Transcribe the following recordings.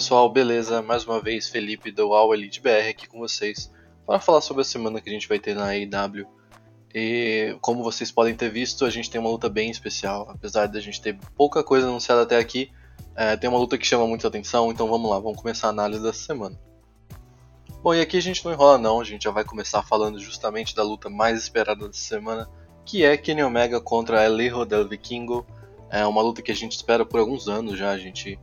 Pessoal, beleza? Mais uma vez Felipe do All Elite BR aqui com vocês para falar sobre a semana que a gente vai ter na AEW. E como vocês podem ter visto, a gente tem uma luta bem especial. Apesar de a gente ter pouca coisa anunciada até aqui, é, tem uma luta que chama muita atenção, então vamos lá, vamos começar a análise dessa semana. Bom, e aqui a gente não enrola não, a gente já vai começar falando justamente da luta mais esperada dessa semana, que é Kenny Omega contra El Hijo del Vikingo. É uma luta que a gente espera por alguns anos já, a gente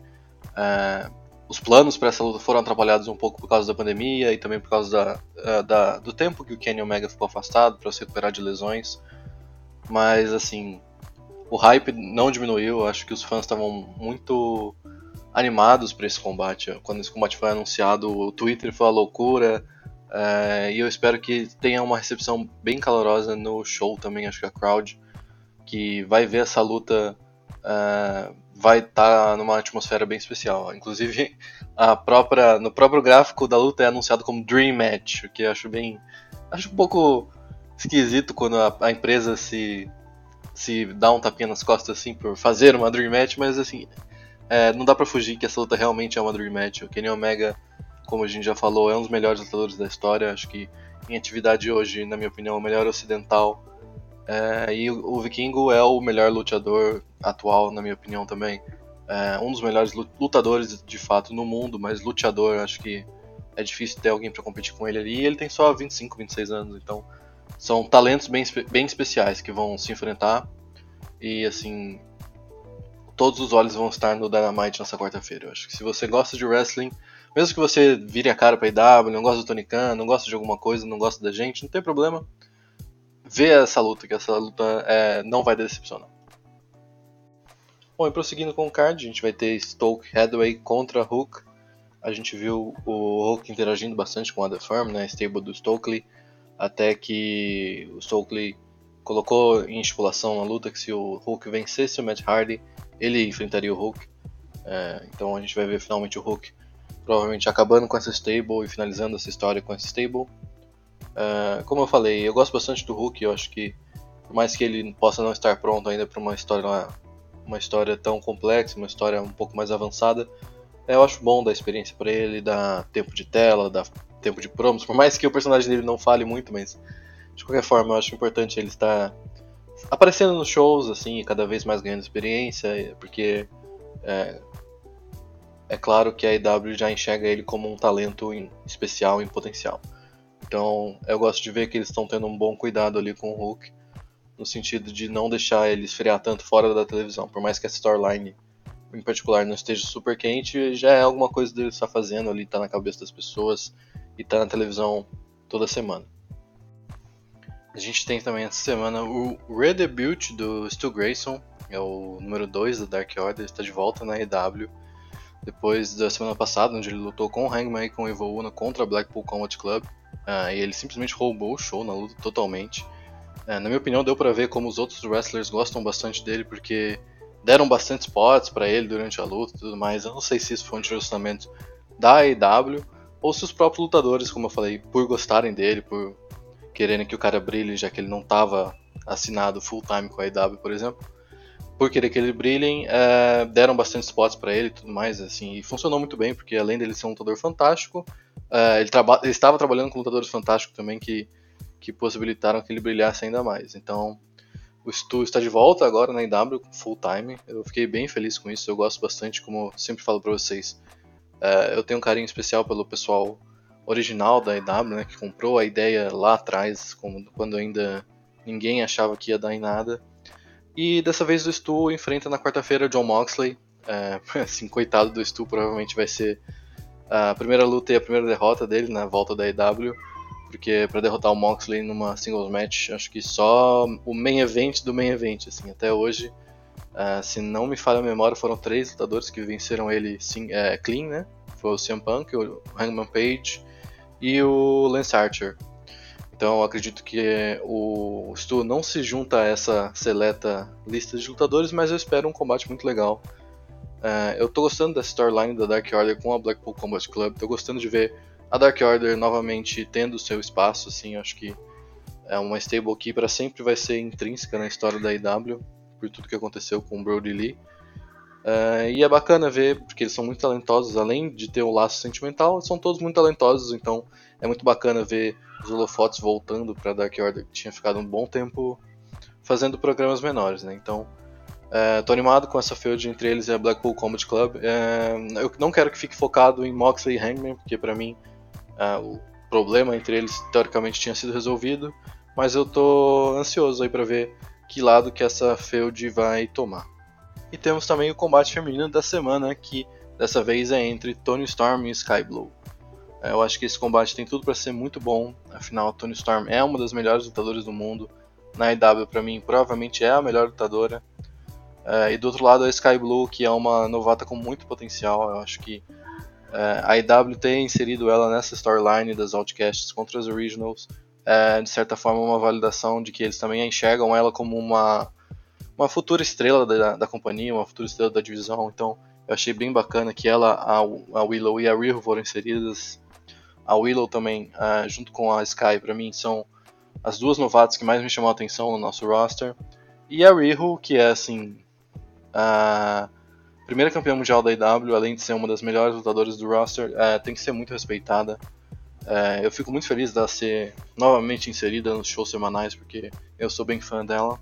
é, os planos para essa luta foram atrapalhados um pouco por causa da pandemia e também por causa da, é, da do tempo que o Kenny Omega ficou afastado para se recuperar de lesões. Mas assim, o hype não diminuiu. Acho que os fãs estavam muito animados para esse combate. Quando esse combate foi anunciado, o Twitter foi uma loucura. É, e eu espero que tenha uma recepção bem calorosa no show também. Acho que a crowd que vai ver essa luta uh, vai estar tá numa atmosfera bem especial. Inclusive, a própria, no próprio gráfico da luta é anunciado como Dream Match, o que eu acho bem. Acho um pouco esquisito quando a, a, empresa se, se dá um tapinha nas costas assim por fazer uma Dream Match, mas assim, é, não dá pra fugir que essa luta realmente é uma Dream Match. O Kenny Omega, como a gente já falou, é um dos melhores lutadores da história. Acho que em atividade hoje, na minha opinião, é o melhor ocidental é, e o Vikingo é o melhor lutador atual, na minha opinião também. É um dos melhores lutadores de fato no mundo, mas lutador, acho que é difícil ter alguém para competir com ele ali. E ele tem só 25, 26 anos, então são talentos bem, bem especiais que vão se enfrentar. E assim, todos os olhos vão estar no Dynamite nessa quarta-feira. Eu acho que se você gosta de wrestling, mesmo que você vire a cara pra IW, não gosta do Tony Khan, não gosta de alguma coisa, não gosta da gente, não tem problema ver essa luta, que essa luta é, não vai decepcionar. Bom, e prosseguindo com o card, a gente vai ter Stoke Hathaway contra Hook. A gente viu o Hook interagindo bastante com a The Firm, né, stable do Stokely, até que o Stokely colocou em estipulação na luta que se o Hook vencesse o Matt Hardy, ele enfrentaria o Hook. É, então a gente vai ver finalmente o Hook provavelmente acabando com essa stable e finalizando essa história com essa stable. Uh, como eu falei, eu gosto bastante do Hulk, eu acho que por mais que ele possa não estar pronto ainda para uma história uma história tão complexa, uma história um pouco mais avançada, eu acho bom dar experiência para ele, dar tempo de tela, dar tempo de promos, por mais que o personagem dele não fale muito, mas de qualquer forma eu acho importante ele estar aparecendo nos shows, assim, cada vez mais ganhando experiência, porque é, é claro que a IW já enxerga ele como um talento em, especial em potencial. Então eu gosto de ver que eles estão tendo um bom cuidado ali com o Hulk. no sentido de não deixar ele esfriar tanto fora da televisão. Por mais que a storyline em particular não esteja super quente, já é alguma coisa dele estar fazendo ali, tá na cabeça das pessoas e tá na televisão toda semana. A gente tem também essa semana o redebut do Stu Grayson, é o número 2 da Dark Order, está de volta na EW. Depois da semana passada, onde ele lutou com o Hangman e com o Evo Uno contra a Blackpool Combat Club, uh, e ele simplesmente roubou o show na luta totalmente. Uh, na minha opinião, deu para ver como os outros wrestlers gostam bastante dele, porque deram bastante spots para ele durante a luta e tudo mais. Eu não sei se isso foi um direcionamento da AEW ou se os próprios lutadores, como eu falei, por gostarem dele, por quererem que o cara brilhe, já que ele não estava assinado full time com a AEW, por exemplo, por querer que ele brilhem, é, deram bastante spots para ele e tudo mais, assim, e funcionou muito bem, porque além dele ser um lutador fantástico, é, ele, ele, estava trabalhando com lutadores fantásticos também que, que possibilitaram que ele brilhasse ainda mais. Então, o Stu está de volta agora na IW full time. Eu fiquei bem feliz com isso. Eu gosto bastante, como sempre falo para vocês. É, eu tenho um carinho especial pelo pessoal original da IW, né, que comprou a ideia lá atrás, quando ainda ninguém achava que ia dar em nada. E dessa vez o Stu enfrenta na quarta-feira John Moxley. É, assim, coitado do Stu, provavelmente vai ser a primeira luta e a primeira derrota dele na volta da IW porque para derrotar o Moxley numa singles match, acho que só o main event do main event, assim, até hoje, uh, se não me falha a memória, foram três lutadores que venceram ele sim, é, clean, né? Foi o CM Punk, o Hangman Page e o Lance Archer. Então acredito que o Stu não se junta a essa seleta lista de lutadores, mas eu espero um combate muito legal. Uh, eu tô gostando da storyline da Dark Order com a Blackpool Combat Club, tô gostando de ver a Dark Order novamente tendo seu espaço, assim, acho que é uma stable que para sempre vai ser intrínseca na história da IW, por tudo que aconteceu com o Brody Lee. Uh, e é bacana ver, porque eles são muito talentosos, além de ter um laço sentimental, são todos muito talentosos, então é muito bacana ver os holofotes voltando para Dark Order, que tinha ficado um bom tempo fazendo programas menores, né? Então, uh, tô animado com essa feud entre eles e a Blackpool Combat Club. Uh, eu não quero que fique focado em Moxley e Hangman, porque para mim Uh, o problema entre eles teoricamente tinha sido resolvido, mas eu tô ansioso aí para ver que lado que essa feud vai tomar. E temos também o combate feminino da semana, que dessa vez é entre Tony Storm e Sky Blue. Uh, eu acho que esse combate tem tudo para ser muito bom, afinal Tony Storm é uma das melhores lutadoras do mundo. Na IW para mim provavelmente é a melhor lutadora. Uh, e do outro lado a Sky Blue, que é uma novata com muito potencial. Eu acho que é, a IW tem inserido ela nessa storyline das Outcasts contra os Originals, é, de certa forma uma validação de que eles também enxergam ela como uma, uma futura estrela da, da companhia, uma futura estrela da divisão, então eu achei bem bacana que ela, a, Willow e a Riho foram inseridas. A Willow também, uh, junto com a Sky, para mim são as duas novatas que mais me chamam a atenção no nosso roster. E a Riho, que é assim. Uh, primeira campeã mundial da IW, além de ser uma das melhores lutadoras do roster, é, tem que ser muito respeitada. É, eu fico muito feliz dela ser novamente inserida nos shows semanais, porque eu sou bem fã dela.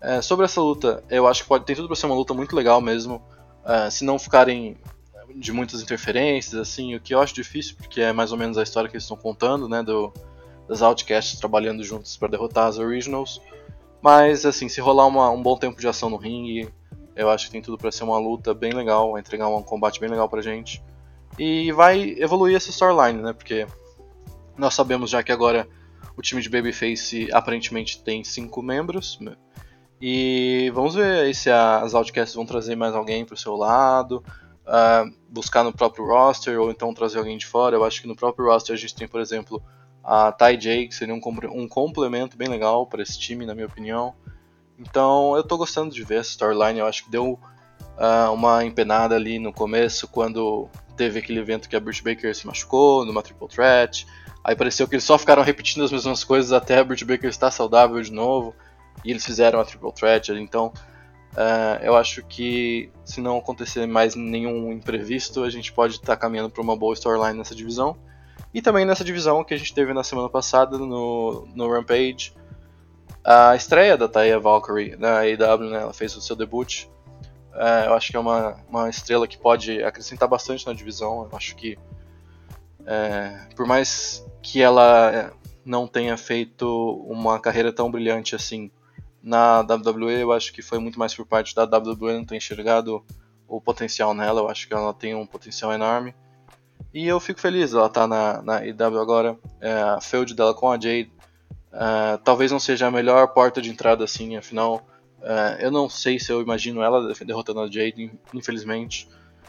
É, sobre essa luta, eu acho que pode ter tudo para ser uma luta muito legal mesmo, se não ficarem de muitas interferências, assim, o que eu acho difícil, porque é mais ou menos a história que eles estão contando, né, do, das Outcasts trabalhando juntos para derrotar as Originals. Mas, assim, se rolar uma, um bom tempo de ação no ringue, eu acho que tem tudo para ser uma luta bem legal, entregar um combate bem legal pra gente. E vai evoluir essa storyline, né? Porque nós sabemos já que agora o time de Babyface aparentemente tem cinco membros. Né? E vamos ver se as Outcasts vão trazer mais alguém pro seu lado, uh, buscar no próprio roster ou então trazer alguém de fora. Eu acho que no próprio roster a gente tem, por exemplo, a Ty J, que seria um, um complemento bem legal para esse time, na minha opinião. Então eu tô gostando de ver essa storyline. Eu acho que deu uh, uma empenada ali no começo, quando teve aquele evento que a Britt Baker se machucou, numa Triple Threat. Aí pareceu que eles só ficaram repetindo as mesmas coisas até a Britt Baker estar saudável de novo. E eles fizeram a Triple Threat. Então uh, eu acho que se não acontecer mais nenhum imprevisto, a gente pode estar tá caminhando para uma boa storyline nessa divisão. E também nessa divisão que a gente teve na semana passada no, no Rampage a estreia da Taya Valkyrie na AEW, né, ela fez o seu debut. É, eu acho que é uma, uma estrela que pode acrescentar bastante na divisão. Eu acho que, é, por mais que ela não tenha feito uma carreira tão brilhante assim na WWE, eu acho que foi muito mais por parte da WWE não ter enxergado o potencial nela, eu acho que ela tem um potencial enorme. E eu fico feliz, ela tá na, na EW agora, é, a feud dela com a Jade, é, talvez não seja a melhor porta de entrada assim, afinal, é, eu não sei se eu imagino ela derrotando a Jade, infelizmente,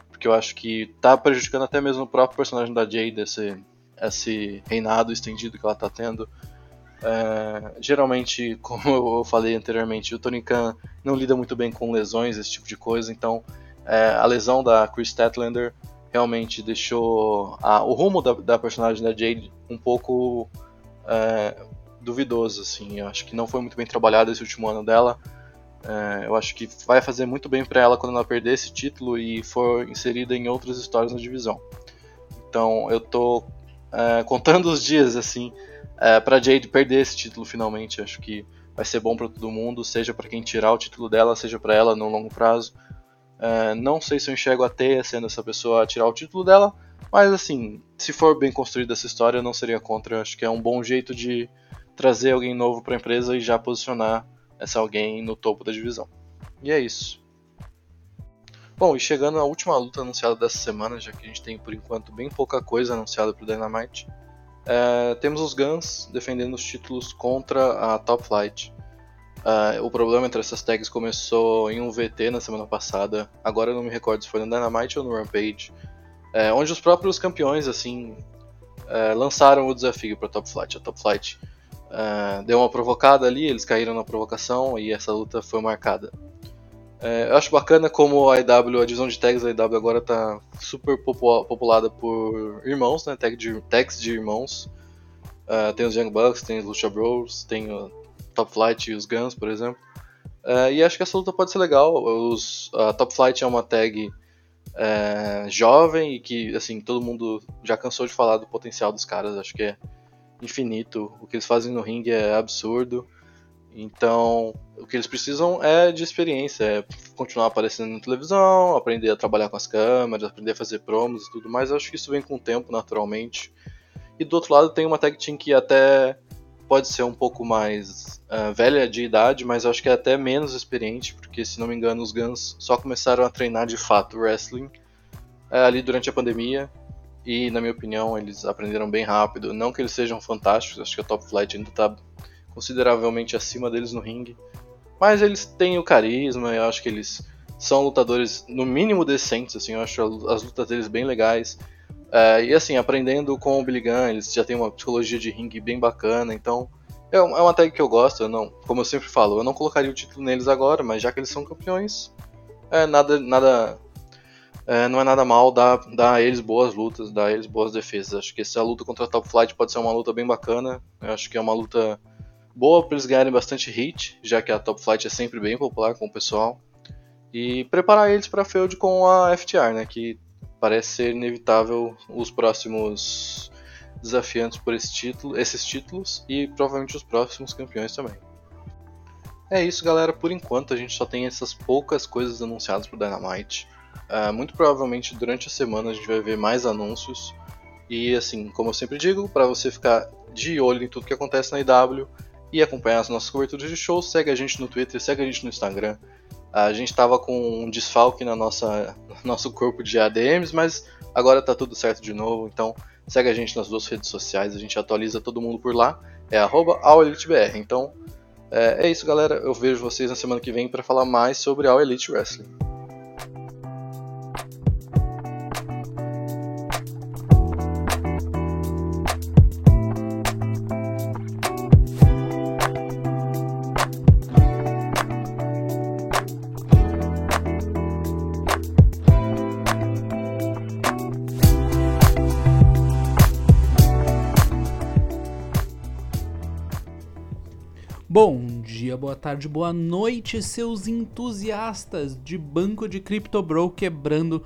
porque eu acho que tá prejudicando até mesmo o próprio personagem da Jade, esse, esse reinado estendido que ela tá tendo. É, geralmente, como eu falei anteriormente, o Tony Khan não lida muito bem com lesões, esse tipo de coisa, então é, a lesão da Chris Statlander realmente deixou a, o rumo da, da, personagem da Jade um pouco é, duvidoso, assim. Eu acho que não foi muito bem trabalhado esse último ano dela. Eu acho que vai fazer muito bem para ela quando ela perder esse título e for inserida em outras histórias na divisão. Então eu tô contando os dias assim é, para Jade perder esse título finalmente. Acho que vai ser bom para todo mundo, seja para quem tirar o título dela, seja para ela no longo prazo. É, não sei se eu enxergo a Teia sendo essa pessoa a tirar o título dela, mas assim, se for bem construída essa história, eu não seria contra. Acho que é um bom jeito de trazer alguém novo para a empresa e já posicionar essa alguém no topo da divisão. E é isso. Bom, e chegando à última luta anunciada dessa semana, já que a gente tem por enquanto bem pouca coisa anunciada para o Dynamite, é, temos os Guns defendendo os títulos contra a Top Flight. É, o problema entre essas tags começou em um VT na semana passada, agora eu não me recordo se foi no Dynamite ou no Rampage, é, onde os próprios campeões assim é, lançaram o desafio para Top Flight. A Top Flight deu uma provocada ali, eles caíram na provocação e essa luta foi marcada. É, eu acho bacana como a IW, a divisão de tags da IW agora está super populada por irmãos, né? Tag de, tags de irmãos. Uh, tem os Young Bucks, tem os Lucha Bros, tem o Top Flight e os Guns, por exemplo. Uh, e acho que essa luta pode ser legal. Os, a Top Flight é uma tag é, jovem e que assim todo mundo já cansou de falar do potencial dos caras. Acho que é infinito. O que eles fazem no ringue é absurdo. Então, o que eles precisam é de experiência, é continuar aparecendo na televisão, aprender a trabalhar com as câmeras, aprender a fazer promos e tudo mais. Eu acho que isso vem com o tempo, naturalmente. E do outro lado tem uma tag team que até pode ser um pouco mais uh, velha de idade, mas acho que é até menos experiente, porque se não me engano os Guns só começaram a treinar de fato wrestling uh, ali durante a pandemia. E na minha opinião eles aprenderam bem rápido. Não que eles sejam fantásticos, acho que a Top Flight ainda está consideravelmente acima deles no ringue. Mas eles têm o carisma, eu acho que eles são lutadores no mínimo decentes, assim, eu acho as lutas deles bem legais. É, e assim, aprendendo com o Billy Gunn, eles já têm uma psicologia de ringue bem bacana, então é, é uma tag que eu gosto, eu não, como eu sempre falo, eu não colocaria o título neles agora, mas já que eles são campeões, é nada, nada é, não é nada mal dar, dar a eles boas lutas, dar a eles boas defesas. Acho que essa luta contra a Top Flight pode ser uma luta bem bacana. Eu acho que é uma luta boa para eles ganharem bastante hit, já que a Top Flight é sempre bem popular com o pessoal. E preparar eles para a feud com a FTR, né, que parece ser inevitável os próximos desafiantes por esse título, esses títulos e provavelmente os próximos campeões também. É isso, galera. Por enquanto a gente só tem essas poucas coisas anunciadas para Dynamite. Uh, muito provavelmente durante a semana a gente vai ver mais anúncios. E assim, como eu sempre digo, para você ficar de olho em tudo que acontece na IW, e acompanhar as nossas coberturas de shows, segue a gente no Twitter, segue a gente no Instagram. A gente estava com um desfalque na nossa no nosso corpo de ADMs, mas agora está tudo certo de novo, então segue a gente nas duas redes sociais, a gente atualiza todo mundo por lá, é @alelitebr. Então é, é isso, galera. Eu vejo vocês na semana que vem para falar mais sobre All Elite Wrestling. Dia, boa tarde, boa noite, seus entusiastas de banco de CryptoBro quebrando.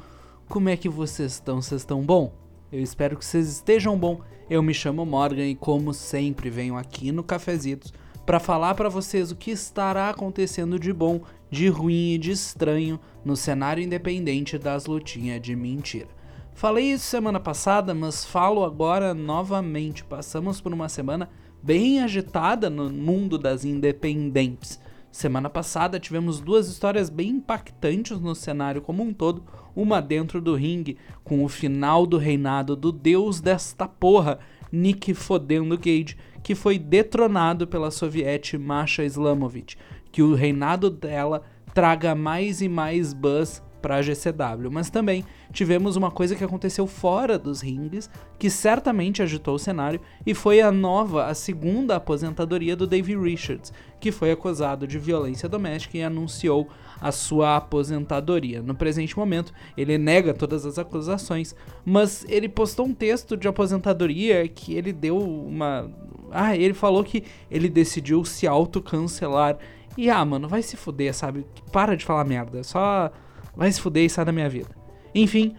Como é que vocês estão? Vocês estão bom? Eu espero que vocês estejam bom. Eu me chamo Morgan e como sempre venho aqui no Cafezitos para falar para vocês o que estará acontecendo de bom, de ruim e de estranho no cenário independente das lutinhas de mentira. Falei isso semana passada, mas falo agora novamente. Passamos por uma semana bem agitada no mundo das independentes. Semana passada tivemos duas histórias bem impactantes no cenário como um todo, uma dentro do ringue, com o final do reinado do deus desta porra, Nick Fodendo Gage, que foi detronado pela soviete Masha Islamovic, que o reinado dela traga mais e mais buzz para a GCW, mas também tivemos uma coisa que aconteceu fora dos rings, que certamente agitou o cenário, e foi a nova, a segunda aposentadoria do Davey Richards, que foi acusado de violência doméstica e anunciou a sua aposentadoria. No presente momento, ele nega todas as acusações, mas ele postou um texto de aposentadoria que ele deu uma. Ah, ele falou que ele decidiu se autocancelar. E ah, mano, vai se fuder, sabe? Para de falar merda. Só vai se fuder e sai da minha vida. Enfim,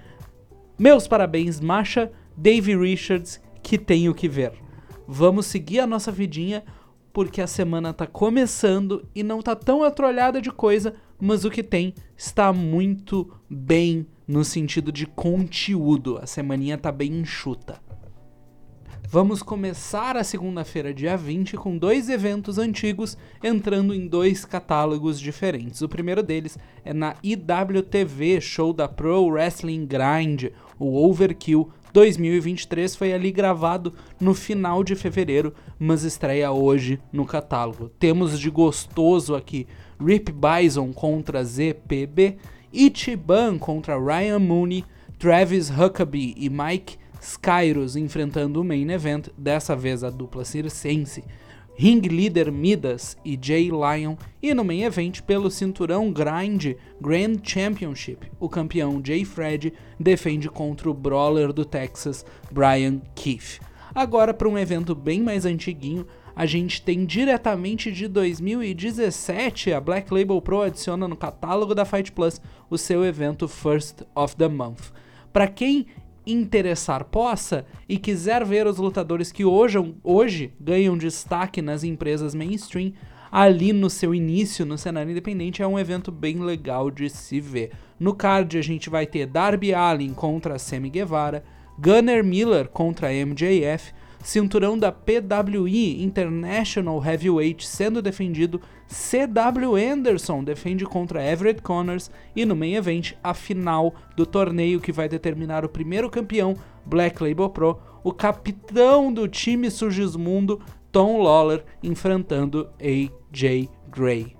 meus parabéns, Masha, Dave Richards, que tenho que ver. Vamos seguir a nossa vidinha, porque a semana tá começando e não tá tão atrolhada de coisa, mas o que tem está muito bem no sentido de conteúdo. A semaninha tá bem enxuta. Vamos começar a segunda-feira, dia 20, com dois eventos antigos entrando em dois catálogos diferentes. O primeiro deles é na IWTV, show da Pro Wrestling Grind, o Overkill 2023 foi ali gravado no final de fevereiro, mas estreia hoje no catálogo. Temos de gostoso aqui Rip Bison contra ZPB, Ichiban contra Ryan Mooney, Travis Huckabee e Mike Skyros enfrentando o main event, dessa vez a dupla circense, Ring Leader Midas e Jay Lyon, e no main event pelo cinturão Grind Grand Championship, o campeão Jay Fred defende contra o brawler do Texas, Brian Keith. Agora para um evento bem mais antiguinho, a gente tem diretamente de 2017, a Black Label Pro adiciona no catálogo da Fight Plus o seu evento First of the Month. Para quem interessar possa e quiser ver os lutadores que hoje, hoje ganham destaque nas empresas mainstream, ali no seu início no cenário independente é um evento bem legal de se ver. No card a gente vai ter Darby Allin contra Sammy Guevara, Gunnar Miller contra MJF, cinturão da PWI International Heavyweight sendo defendido, CW Anderson defende contra Everett Connors e no main event a final do torneio que vai determinar o primeiro campeão Black Label Pro, o capitão do time Surgismundo Tom Lawler enfrentando AJ Gray.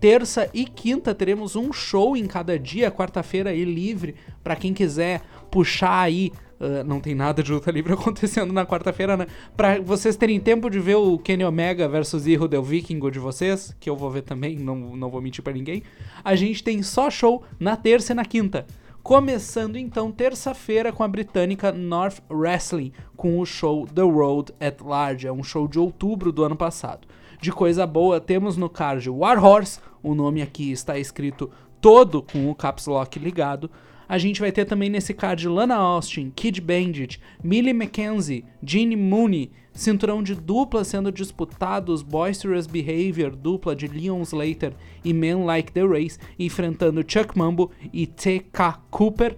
Terça e quinta teremos um show em cada dia, quarta-feira aí livre para quem quiser puxar aí Uh, não tem nada de luta livre acontecendo na quarta-feira, né? Pra vocês terem tempo de ver o Kenny Omega versus Hero Del Vikingo de vocês, que eu vou ver também, não, não vou mentir para ninguém. A gente tem só show na terça e na quinta. Começando então terça-feira com a britânica North Wrestling, com o show The Road at Large, é um show de outubro do ano passado. De coisa boa, temos no card Warhorse, o nome aqui está escrito todo com o caps lock ligado. A gente vai ter também nesse card Lana Austin, Kid Bandit, Millie McKenzie, Gene Mooney, cinturão de dupla sendo disputados, Boisterous Behavior, dupla de Leon Slater e Men Like the Race, enfrentando Chuck Mambo e T.K. Cooper,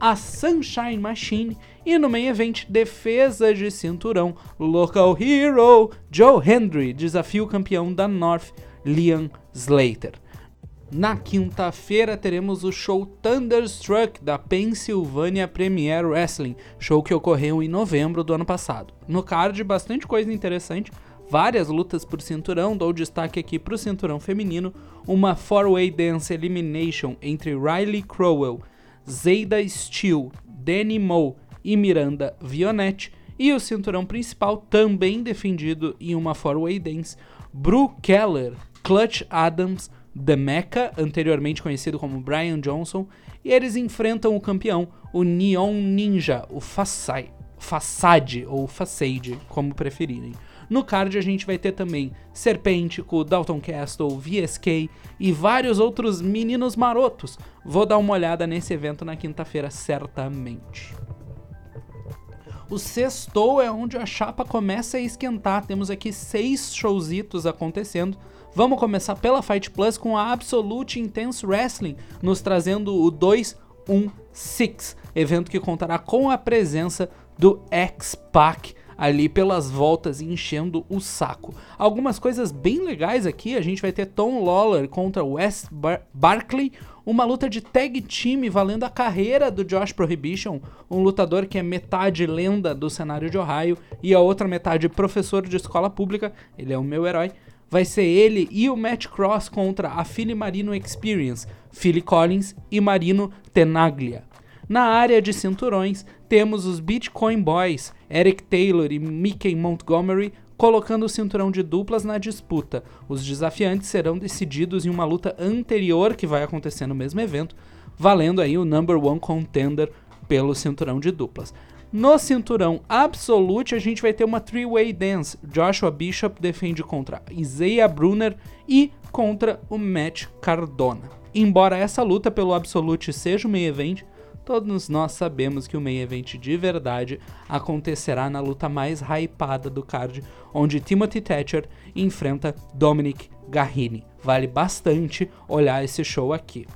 a Sunshine Machine e no main event defesa de cinturão, Local Hero Joe Hendry desafia o campeão da North, Leon Slater. Na quinta-feira teremos o show Thunderstruck da Pennsylvania Premier Wrestling, show que ocorreu em novembro do ano passado. No card, bastante coisa interessante, várias lutas por cinturão, dou destaque aqui para o cinturão feminino, uma four-way dance elimination entre Riley Crowell, Zayda Steele, Danny Moe e Miranda Vionetti, e o cinturão principal também defendido em uma four-way dance, Bru Keller, Clutch Adams, The Mecca, anteriormente conhecido como Brian Johnson, e eles enfrentam o campeão, o Neon Ninja, o Fasai, Façade ou Facade, como preferirem. No card a gente vai ter também Serpêntico, Dalton Castle, VSK e vários outros meninos marotos. Vou dar uma olhada nesse evento na quinta-feira, certamente. O sextou é onde a chapa começa a esquentar. Temos aqui seis showzitos acontecendo Vamos começar pela Fight Plus com a Absolute Intense Wrestling, nos trazendo o 216, evento que contará com a presença do X-Pac, ali pelas voltas enchendo o saco. Algumas coisas bem legais aqui, a gente vai ter Tom Lawler contra Wes Bar Barkley, uma luta de tag team valendo a carreira do Josh Prohibition, um lutador que é metade lenda do cenário de Ohio e a outra metade professor de escola pública, ele é o meu herói. Vai ser ele e o Matt Cross contra a Philly Marino Experience, Philly Collins e Marino Tenaglia. Na área de cinturões, temos os Bitcoin Boys, Eric Taylor e Mickey Montgomery colocando o cinturão de duplas na disputa. Os desafiantes serão decididos em uma luta anterior que vai acontecer no mesmo evento, valendo aí o number one contender pelo cinturão de duplas. No cinturão Absolute, a gente vai ter uma three-way dance. Joshua Bishop defende contra Isaiah Brunner e contra o Matt Cardona. Embora essa luta pelo Absolute seja o main event, todos nós sabemos que o main event de verdade acontecerá na luta mais hypada do card, onde Timothy Thatcher enfrenta Dominic Garrini. Vale bastante olhar esse show aqui.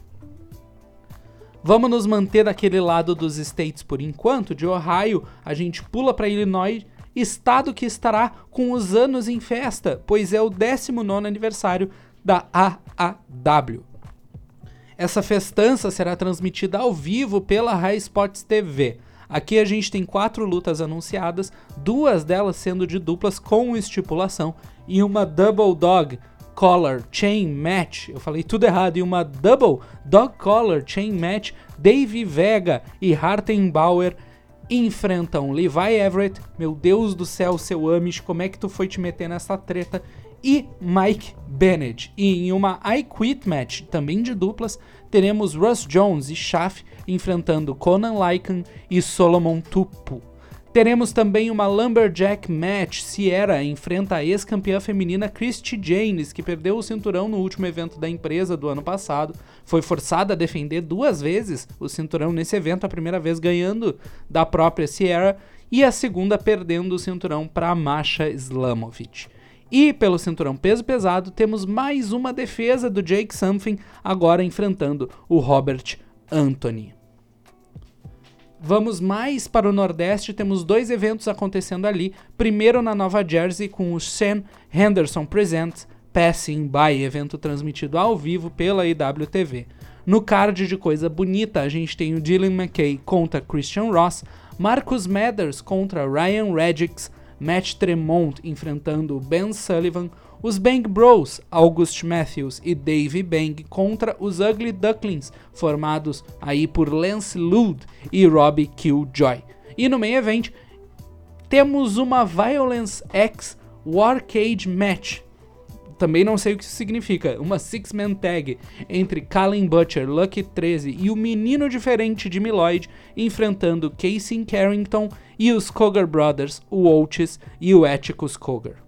Vamos nos manter daquele lado dos States por enquanto. De Ohio, a gente pula para Illinois, estado que estará com os anos em festa, pois é o 19 aniversário da AAW. Essa festança será transmitida ao vivo pela High Spots TV. Aqui a gente tem quatro lutas anunciadas, duas delas sendo de duplas com estipulação e uma Double Dog Collar Chain Match. Eu falei tudo errado. E uma Double Dog Collar Chain Match. Dave Vega e Hartenbauer enfrentam Levi Everett. Meu Deus do céu, seu Amish, como é que tu foi te meter nessa treta? e Mike Bennett. E em uma I Quit match, também de duplas, teremos Russ Jones e Schaff enfrentando Conan Lycan e Solomon Tupu. Teremos também uma Lumberjack Match. Sierra enfrenta a ex-campeã feminina Christy Janes, que perdeu o cinturão no último evento da empresa do ano passado. Foi forçada a defender duas vezes o cinturão nesse evento, a primeira vez ganhando da própria Sierra e a segunda perdendo o cinturão para Masha Slamovic. E pelo cinturão peso pesado, temos mais uma defesa do Jake Something, agora enfrentando o Robert Anthony. Vamos mais para o Nordeste, temos dois eventos acontecendo ali. Primeiro na Nova Jersey com o Sam Henderson Presents Passing By, evento transmitido ao vivo pela IWTV. No card de coisa bonita, a gente tem o Dylan McKay contra Christian Ross, Marcus Mathers contra Ryan Redix, Matt Tremont enfrentando Ben Sullivan, os Bang Bros, August Matthews e Dave Bang contra os Ugly Ducklings, formados aí por Lance Lude e Robbie Killjoy. E no main event temos uma Violence X Warcade Match. Também não sei o que isso significa. Uma six-man tag entre Colin Butcher, Lucky 13 e o menino diferente de Lloyd enfrentando Casey Carrington e os Cogar Brothers, o Oates e o Atticus Cogar.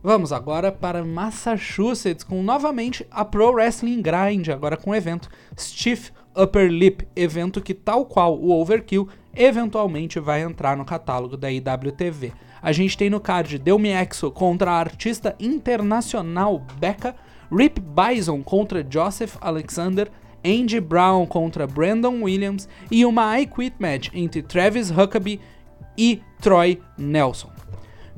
Vamos agora para Massachusetts com novamente a Pro Wrestling Grind, agora com o evento Stiff Upper Lip, evento que, tal qual o Overkill, eventualmente vai entrar no catálogo da IWTV. A gente tem no card Delmi Exo contra a artista internacional Becca, Rip Bison contra Joseph Alexander, Andy Brown contra Brandon Williams e uma I Quit match entre Travis Huckabee e Troy Nelson.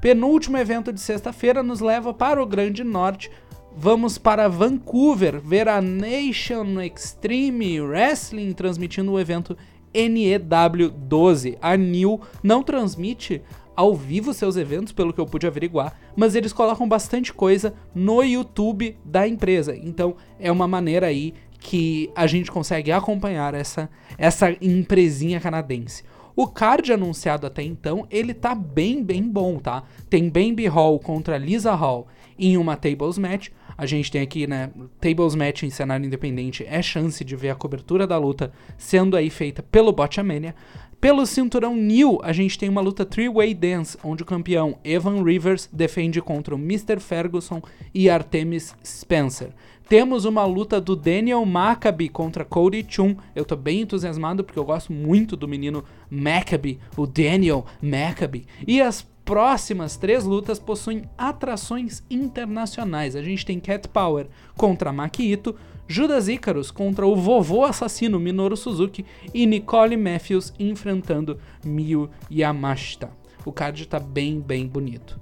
Penúltimo evento de sexta-feira nos leva para o Grande Norte. Vamos para Vancouver ver a Nation Extreme Wrestling transmitindo o evento NEW 12. A New não transmite ao vivo seus eventos, pelo que eu pude averiguar, mas eles colocam bastante coisa no YouTube da empresa. Então é uma maneira aí que a gente consegue acompanhar essa, essa empresinha canadense. O card anunciado até então, ele tá bem, bem bom, tá? Tem Bambi Hall contra Lisa Hall em uma Tables Match. A gente tem aqui, né, Tables Match em cenário independente, é chance de ver a cobertura da luta sendo aí feita pelo Botchamania. Pelo cinturão New, a gente tem uma luta three-way dance, onde o campeão Evan Rivers defende contra o Mr. Ferguson e Artemis Spencer. Temos uma luta do Daniel Maccabi contra Cody Chun. Eu tô bem entusiasmado porque eu gosto muito do menino Maccabi, o Daniel Maccabi. E as próximas três lutas possuem atrações internacionais. A gente tem Cat Power contra Maki Ito, Judas Icarus contra o vovô assassino Minoru Suzuki e Nicole Matthews enfrentando Miyu Yamashita. O card tá bem, bem bonito.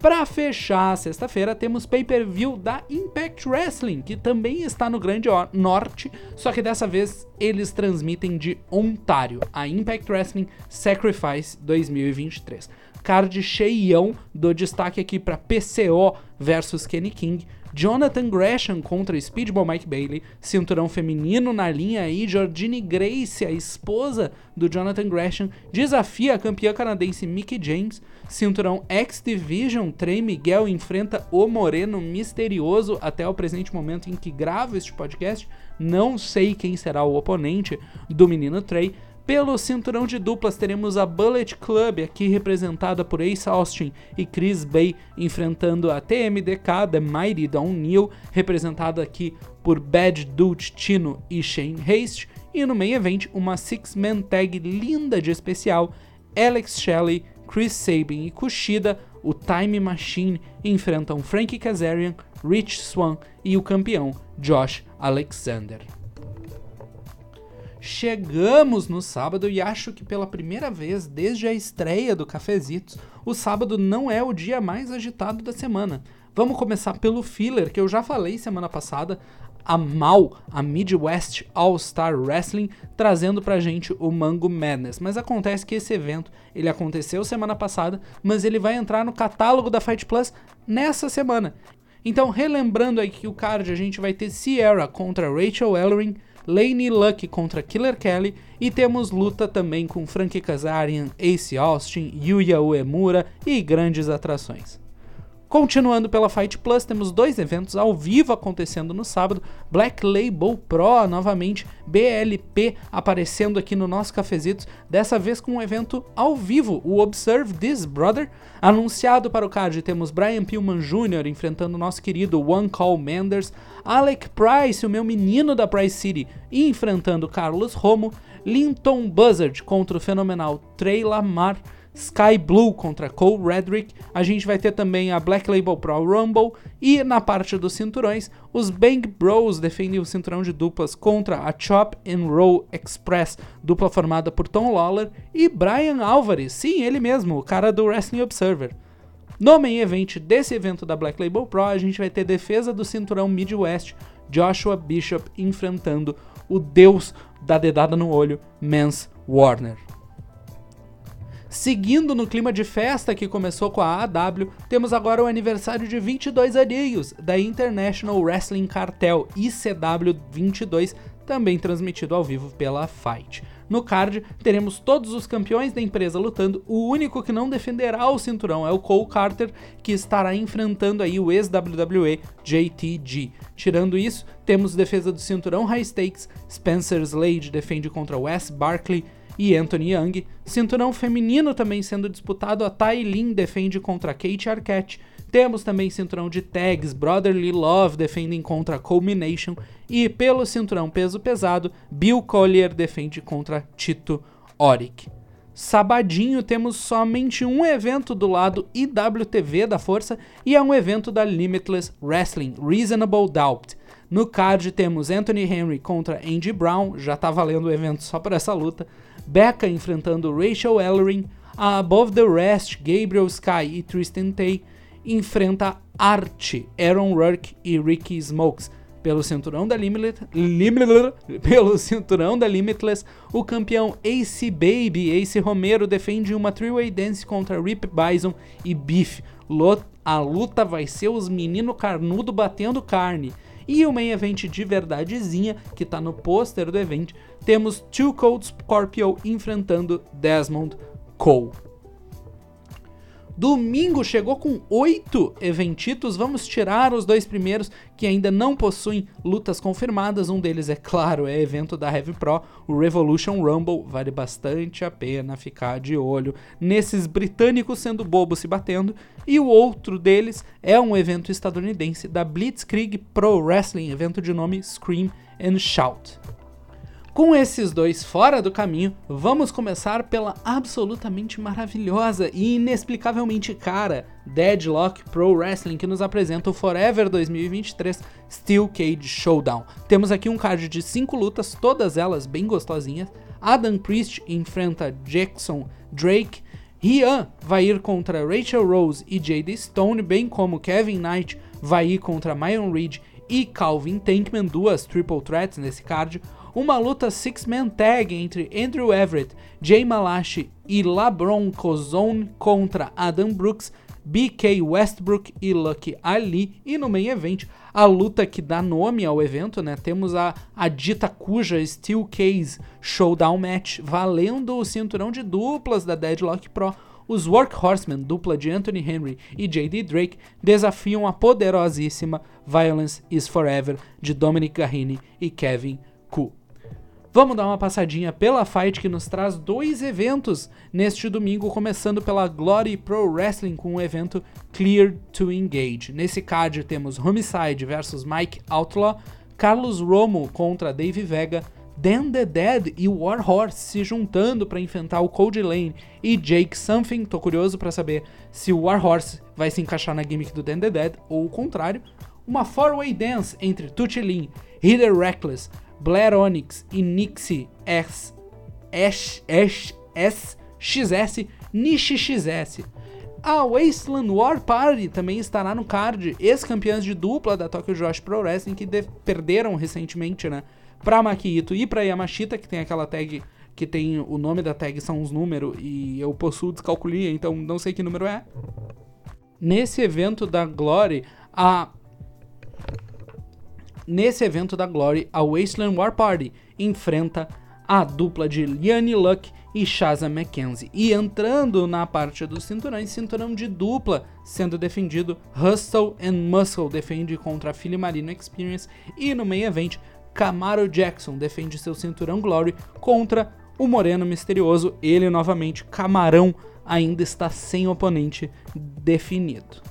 Para fechar sexta-feira, temos pay-per-view da Impact Wrestling, que também está no Grande Norte, só que dessa vez eles transmitem de Ontário, a Impact Wrestling Sacrifice 2023. Card cheião, do destaque aqui para PCO versus Kenny King, Jonathan Gresham contra Speedball Mike Bailey, cinturão feminino na linha aí, Jordine Grace, a esposa do Jonathan Gresham, desafia a campeã canadense Mickey James, cinturão X Division, Trey Miguel enfrenta o Moreno misterioso até o presente momento em que gravo este podcast, não sei quem será o oponente do menino Trey, pelo cinturão de duplas, teremos a Bullet Club, aqui representada por Ace Austin e Chris Bay, enfrentando a TMDK, The Mighty Don Neal, representada aqui por Bad Dude Tino e Shane Haste. E no main event, uma six-man tag linda de especial, Alex Shelley, Chris Sabin e Kushida, o Time Machine, enfrentam Frankie Kazarian, Rich Swan e o campeão Josh Alexander. Chegamos no sábado e acho que pela primeira vez desde a estreia do Cafezitos, o sábado não é o dia mais agitado da semana. Vamos começar pelo filler que eu já falei semana passada, a MAL, a Midwest All-Star Wrestling, trazendo pra gente o Mango Madness. Mas acontece que esse evento, ele aconteceu semana passada, mas ele vai entrar no catálogo da Fight Plus nessa semana. Então, relembrando aí que o card a gente vai ter Sierra contra Rachel Ellering, Laney Luck contra Killer Kelly e temos luta também com Frankie Kazarian, Ace Austin, Yuya Uemura e grandes atrações. Continuando pela Fight Plus, temos dois eventos ao vivo acontecendo no sábado. Black Label Pro, novamente, BLP aparecendo aqui no nosso cafezitos, dessa vez com um evento ao vivo, o Observe This Brother. Anunciado para o card, temos Brian Pillman Jr. enfrentando o nosso querido One Call Manders, Alec Price, o meu menino da Price City, enfrentando Carlos Romo, Linton Buzzard contra o fenomenal Trey Lamar, Sky Blue contra Cole Redrick. A gente vai ter também a Black Label Pro Rumble. E na parte dos cinturões, os Bang Bros defendem o cinturão de duplas contra a Chop and Roll Express, dupla formada por Tom Lawler e Brian Alvarez. Sim, ele mesmo, o cara do Wrestling Observer. No main event desse evento da Black Label Pro, a gente vai ter defesa do cinturão Midwest, Joshua Bishop enfrentando o deus da dedada no olho, Mance Warner. Seguindo no clima de festa que começou com a AW, temos agora o aniversário de 22 aninhos da International Wrestling Cartel ICW 22, também transmitido ao vivo pela Fight. No card, teremos todos os campeões da empresa lutando. O único que não defenderá o cinturão é o Cole Carter, que estará enfrentando aí o ex-WWE JTG. Tirando isso, temos defesa do cinturão High Stakes, Spencer Slade defende contra Wes Barkley, e Anthony Young. Cinturão feminino também sendo disputado, a Tai Lin defende contra Kate Arquette. Temos também cinturão de tags, Brotherly Love defendem contra Culmination. E pelo cinturão peso pesado, Bill Collier defende contra Tito Oric. Sabadinho temos somente um evento do lado IWTV da Força e é um evento da Limitless Wrestling, Reasonable Doubt. No card temos Anthony Henry contra Andy Brown, já tá valendo o evento só por essa luta. Becca enfrentando Rachel Ellering, a Above the Rest, Gabriel Sky e Tristan Tay enfrenta Art, Aaron Rourke e Ricky Smokes. Pelo cinturão da Limitless, pelo cinturão da Limitless, o campeão Ace Baby, Ace Romero, defende uma three-way dance contra Rip Bison e Beef. A luta vai ser os menino carnudo batendo carne. E o main event de verdadezinha, que tá no pôster do evento, temos Two Cold Scorpio enfrentando Desmond Cole. Domingo chegou com oito eventitos. Vamos tirar os dois primeiros que ainda não possuem lutas confirmadas. Um deles, é claro, é evento da Heavy Pro, o Revolution Rumble. Vale bastante a pena ficar de olho nesses britânicos sendo bobos se batendo. E o outro deles é um evento estadunidense da Blitzkrieg Pro Wrestling, evento de nome Scream and Shout. Com esses dois fora do caminho, vamos começar pela absolutamente maravilhosa e inexplicavelmente cara Deadlock Pro Wrestling que nos apresenta o Forever 2023 Steel Cage Showdown. Temos aqui um card de 5 lutas, todas elas bem gostosinhas. Adam Priest enfrenta Jackson Drake. Rian vai ir contra Rachel Rose e Jade Stone, bem como Kevin Knight vai ir contra Myron Reed e Calvin Tankman, duas triple threats nesse card uma luta six-man tag entre Andrew Everett, Jay Malachi e LeBron Cozone contra Adam Brooks, BK Westbrook e Lucky Ali. E no main event, a luta que dá nome ao evento, né? Temos a, a dita cuja Steel Case Showdown Match, valendo o cinturão de duplas da Deadlock Pro. Os Workhorsemen, dupla de Anthony Henry e J.D. Drake, desafiam a poderosíssima Violence is Forever de Dominic Garrini e Kevin Ku. Vamos dar uma passadinha pela fight que nos traz dois eventos neste domingo, começando pela Glory Pro Wrestling com o evento Clear to Engage. Nesse card temos Homicide versus Mike Outlaw, Carlos Romo contra Dave Vega, Dan the Dead e Warhorse se juntando para enfrentar o Cody Lane e Jake Something. Tô curioso para saber se o Warhorse vai se encaixar na gimmick do Dan the Dead ou o contrário. Uma four-way dance entre Tucci Lin, Reckless, Blair Onyx e Nixie S, S, S, S, XS, Nishi XS. A Wasteland War Party também estará no card, ex-campeãs de dupla da Tokyo Josh Pro Wrestling que perderam recentemente, né, pra Makito e pra Yamashita, que tem aquela tag que tem o nome da tag são os números e eu possuo descalculia, então não sei que número é. Nesse evento da Glory, a Nesse evento da Glory, a Wasteland War Party enfrenta a dupla de Liane Luck e Shaza McKenzie. E entrando na parte dos cinturões, cinturão de dupla sendo defendido, Hustle and Muscle defende contra a Philly Marino Experience e no main event, Camaro Jackson defende seu cinturão Glory contra o Moreno Misterioso. Ele novamente, Camarão, ainda está sem oponente definido.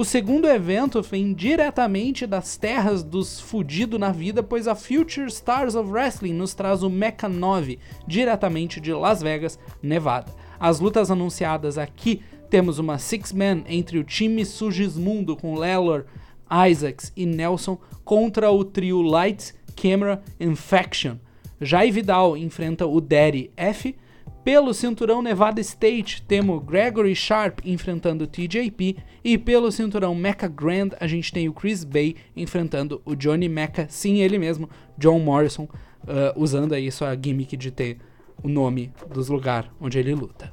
O segundo evento vem diretamente das terras dos fudido na vida, pois a Future Stars of Wrestling nos traz o Mecha 9, diretamente de Las Vegas, Nevada. As lutas anunciadas aqui temos uma six-man entre o time Sugismundo com Lelor, Isaacs e Nelson contra o trio Lights, Camera Infection. Jai Vidal enfrenta o Daddy F, pelo cinturão Nevada State, temos Gregory Sharp enfrentando o TJP. E pelo cinturão Mecha Grand, a gente tem o Chris Bay enfrentando o Johnny Mecha, sim, ele mesmo, John Morrison, uh, usando aí sua gimmick de ter o nome dos lugares onde ele luta.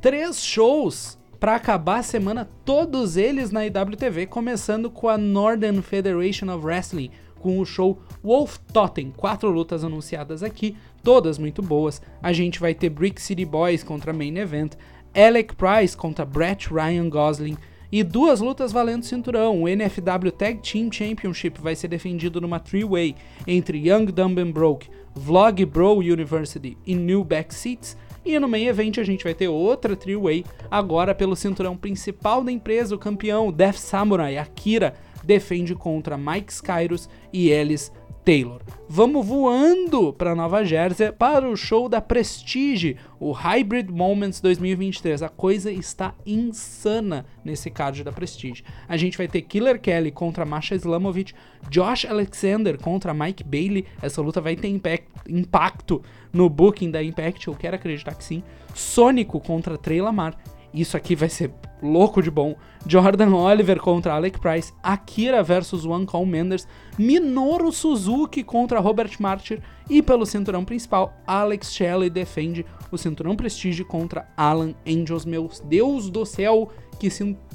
Três shows para acabar a semana, todos eles na IWTV, começando com a Northern Federation of Wrestling, com o show Wolf Totem. Quatro lutas anunciadas aqui, todas muito boas. A gente vai ter Brick City Boys contra Main Event, Alec Price contra Brett Ryan Gosling e duas lutas valendo cinturão. O NFW Tag Team Championship vai ser defendido numa three-way entre Young Dumb and Broke, Vlog Bro University e New Backseats. E no main event a gente vai ter outra three-way, agora pelo cinturão principal da empresa, o campeão Death Samurai Akira defende contra Mike Skyros e Ellis Taylor. Vamos voando para Nova Jersey para o show da Prestige, o Hybrid Moments 2023. A coisa está insana nesse card da Prestige. A gente vai ter Killer Kelly contra Masha Islamovic, Josh Alexander contra Mike Bailey. Essa luta vai ter impact, impacto no booking da Impact, eu quero acreditar que sim. Sônico contra Trey Lamar isso aqui vai ser louco de bom. Jordan Oliver contra Alec Price, Akira versus One Call Menders, Minoru Suzuki contra Robert Martyr e pelo cinturão principal, Alex Shelley defende o cinturão Prestige contra Alan Angels. Meu Deus do céu, que,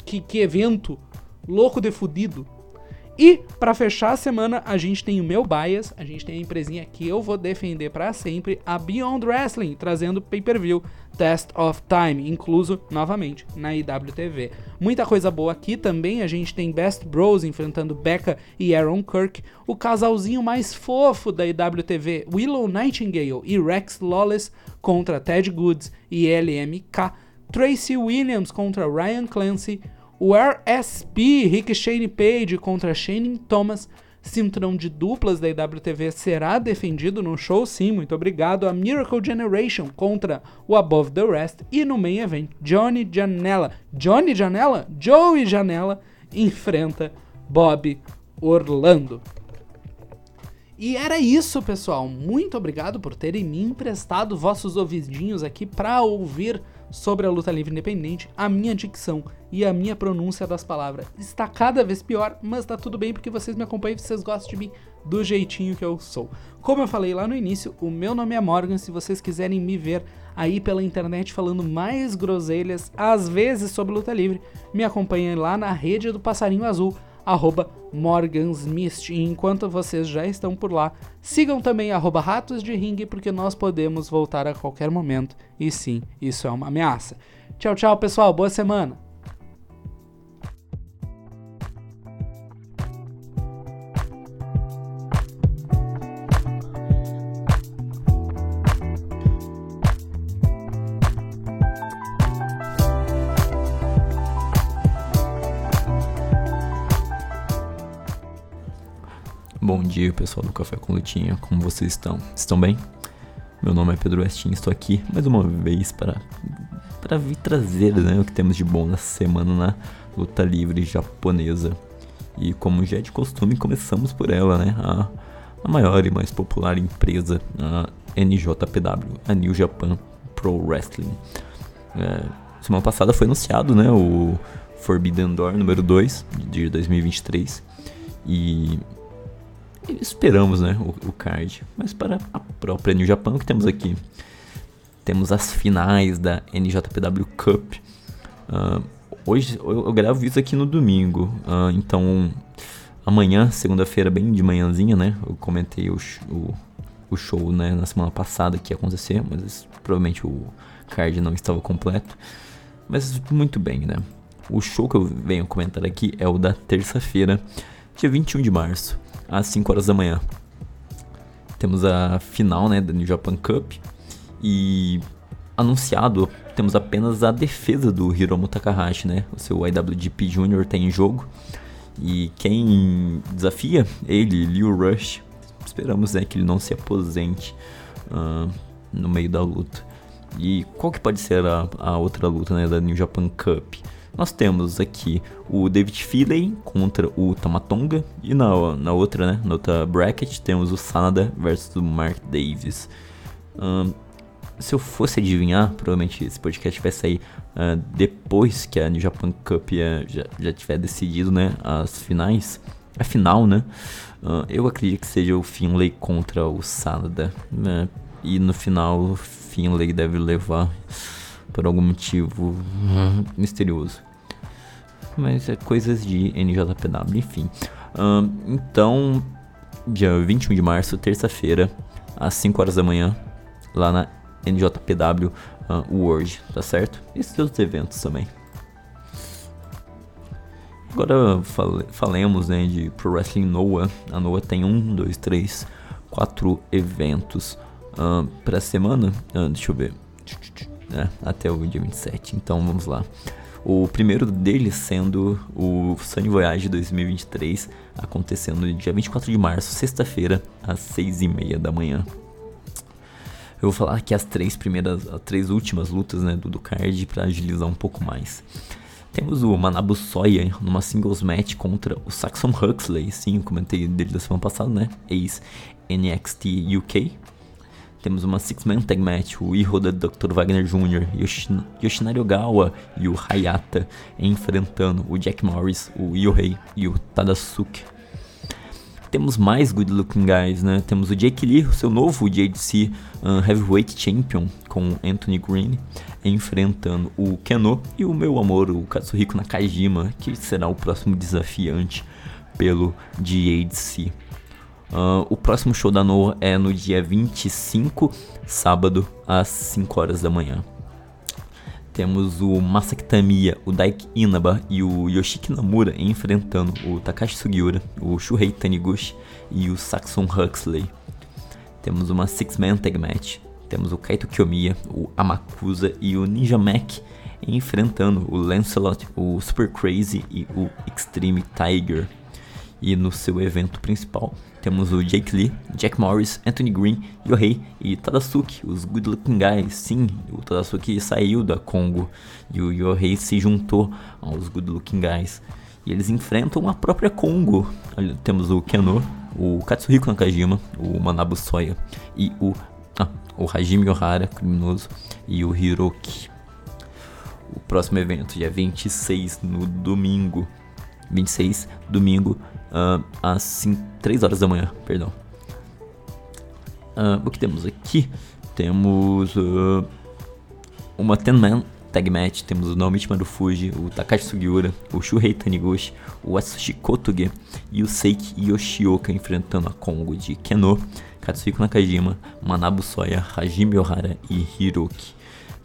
que, que evento louco de fudido. E para fechar a semana, a gente tem o meu bias, a gente tem a empresinha que eu vou defender para sempre, a Beyond Wrestling, trazendo pay-per-view Test of Time, incluso novamente na IWTV. Muita coisa boa aqui também, a gente tem Best Bros enfrentando Becca e Aaron Kirk, o casalzinho mais fofo da IWTV, Willow Nightingale e Rex Lawless contra Ted Goods e LMK, Tracy Williams contra Ryan Clancy, o RSP Rick Shane Page contra Shane Thomas, cinturão de duplas da IWTV será defendido no show sim, muito obrigado, a Miracle Generation contra o Above the Rest e no main event, Johnny Janela, Johnny Janela? Joey Janela enfrenta Bob Orlando. E era isso, pessoal. Muito obrigado por terem me emprestado vossos ouvidinhos aqui para ouvir sobre a luta livre independente. A minha dicção e a minha pronúncia das palavras está cada vez pior, mas tá tudo bem porque vocês me acompanham e vocês gostam de mim do jeitinho que eu sou. Como eu falei lá no início, o meu nome é Morgan. Se vocês quiserem me ver aí pela internet falando mais groselhas, às vezes sobre luta livre, me acompanhem lá na rede do Passarinho Azul arroba morgansmist. E enquanto vocês já estão por lá, sigam também arroba ratos de ringue, porque nós podemos voltar a qualquer momento. E sim, isso é uma ameaça. Tchau, tchau, pessoal. Boa semana. Bom dia, pessoal do Café com Lutinha, como vocês estão? Estão bem? Meu nome é Pedro Westin, estou aqui mais uma vez para, para vir trazer né, o que temos de bom nessa semana na luta livre japonesa. E como já é de costume, começamos por ela, né? A, a maior e mais popular empresa, a NJPW, a New Japan Pro Wrestling. É, semana passada foi anunciado né, o Forbidden Door número 2 de 2023. E esperamos, né, o, o, card. Mas para a própria New Japan, o que temos aqui? Temos as finais da NJPW Cup. Uh, hoje eu, gravo isso aqui no domingo, uh, então amanhã, segunda-feira, bem de manhãzinha, né? Eu comentei o, o, o, show né, na semana passada que ia acontecer, mas provavelmente o card não estava completo. Mas muito bem, né? O show que eu venho comentar aqui é o da terça-feira, dia 21 de março às 5 horas da manhã. Temos a final né, da New Japan Cup e anunciado temos apenas a defesa do Hiromu Takahashi, né? O seu IWGP Jr. tem em jogo. E quem desafia ele, Liu Rush, esperamos né, que ele não se aposente uh, no meio da luta. E qual que pode ser a, a outra luta né, da New Japan Cup? Nós temos aqui o David Finlay contra o Tamatonga e na, na outra, né, na outra bracket temos o Sanada versus o Mark Davis. Um, se eu fosse adivinhar, provavelmente esse podcast vai sair uh, depois que a New Japan Cup uh, já, já tiver decidido, né, as finais, a final, né, uh, eu acredito que seja o Finlay contra o Sanada, né, e no final o Finlay deve levar por algum motivo misterioso. Mas é coisas de NJPW, enfim. Então, dia 21 de março, terça-feira, às 5 horas da manhã, lá na NJPW uh, World, tá certo? E seus eventos também. Agora fale, falemos né, de Pro Wrestling Noah. A Noah tem um, dois, três, quatro eventos uh, para semana. Uh, deixa eu ver né, até o dia 27. Então vamos lá. O primeiro deles sendo o Sunny Voyage 2023, acontecendo no dia 24 de março, sexta-feira, às 6 e meia da manhã. Eu vou falar aqui as três primeiras, as três últimas lutas né, do, do card para agilizar um pouco mais. Temos o Manabu Soya numa singles match contra o Saxon Huxley, sim, eu comentei dele da semana passada, né? Ex NXT UK. Temos uma Six-Man Tag Match, o Iroda Dr. Wagner Jr., Yoshin Yoshinari Ogawa e o Hayata enfrentando o Jack Morris, o Yohei e o Tadasuke. Temos mais good looking guys, né? Temos o Jake Lee, o seu novo JDC uh, Heavyweight Champion, com Anthony Green, enfrentando o Keno e o meu amor, o Katsuhiko Nakajima, que será o próximo desafiante pelo JDC. Uh, o próximo show da Noah é no dia 25, sábado, às 5 horas da manhã. Temos o Masaki Tamiya, o Daiki Inaba e o Yoshiki Namura enfrentando o Takashi Sugiura, o Shuhei Taniguchi e o Saxon Huxley. Temos uma Six-Man Tag Match. Temos o Kaito Kiyomiya, o Amakusa e o Ninja Mac enfrentando o Lancelot, o Super Crazy e o Extreme Tiger. E no seu evento principal temos o Jake Lee, Jack Morris, Anthony Green, Yohei e Tadasuke, os Good Looking Guys. Sim, o Tadasuke saiu da Congo e o Yohei se juntou aos Good Looking Guys. E eles enfrentam a própria Congo. Temos o Keno, o Katsuhiko Nakajima, o Manabu Soya e o, ah, o Hajime Ohara, criminoso, e o Hiroki. O próximo evento, dia 26, no domingo. 26, domingo, uh, às 5, 3 horas da manhã, perdão. Uh, o que temos aqui? Temos uh, uma 10-man tag match. Temos o Naomichi Marufuji, o Takashi Sugiura, o Shuhei Taniguchi, o Atsushi Kotoge e o Seiki Yoshioka enfrentando a Kongo de Keno, Katsuhiko Nakajima, Manabu Soya, Hajime Ohara e Hiroki.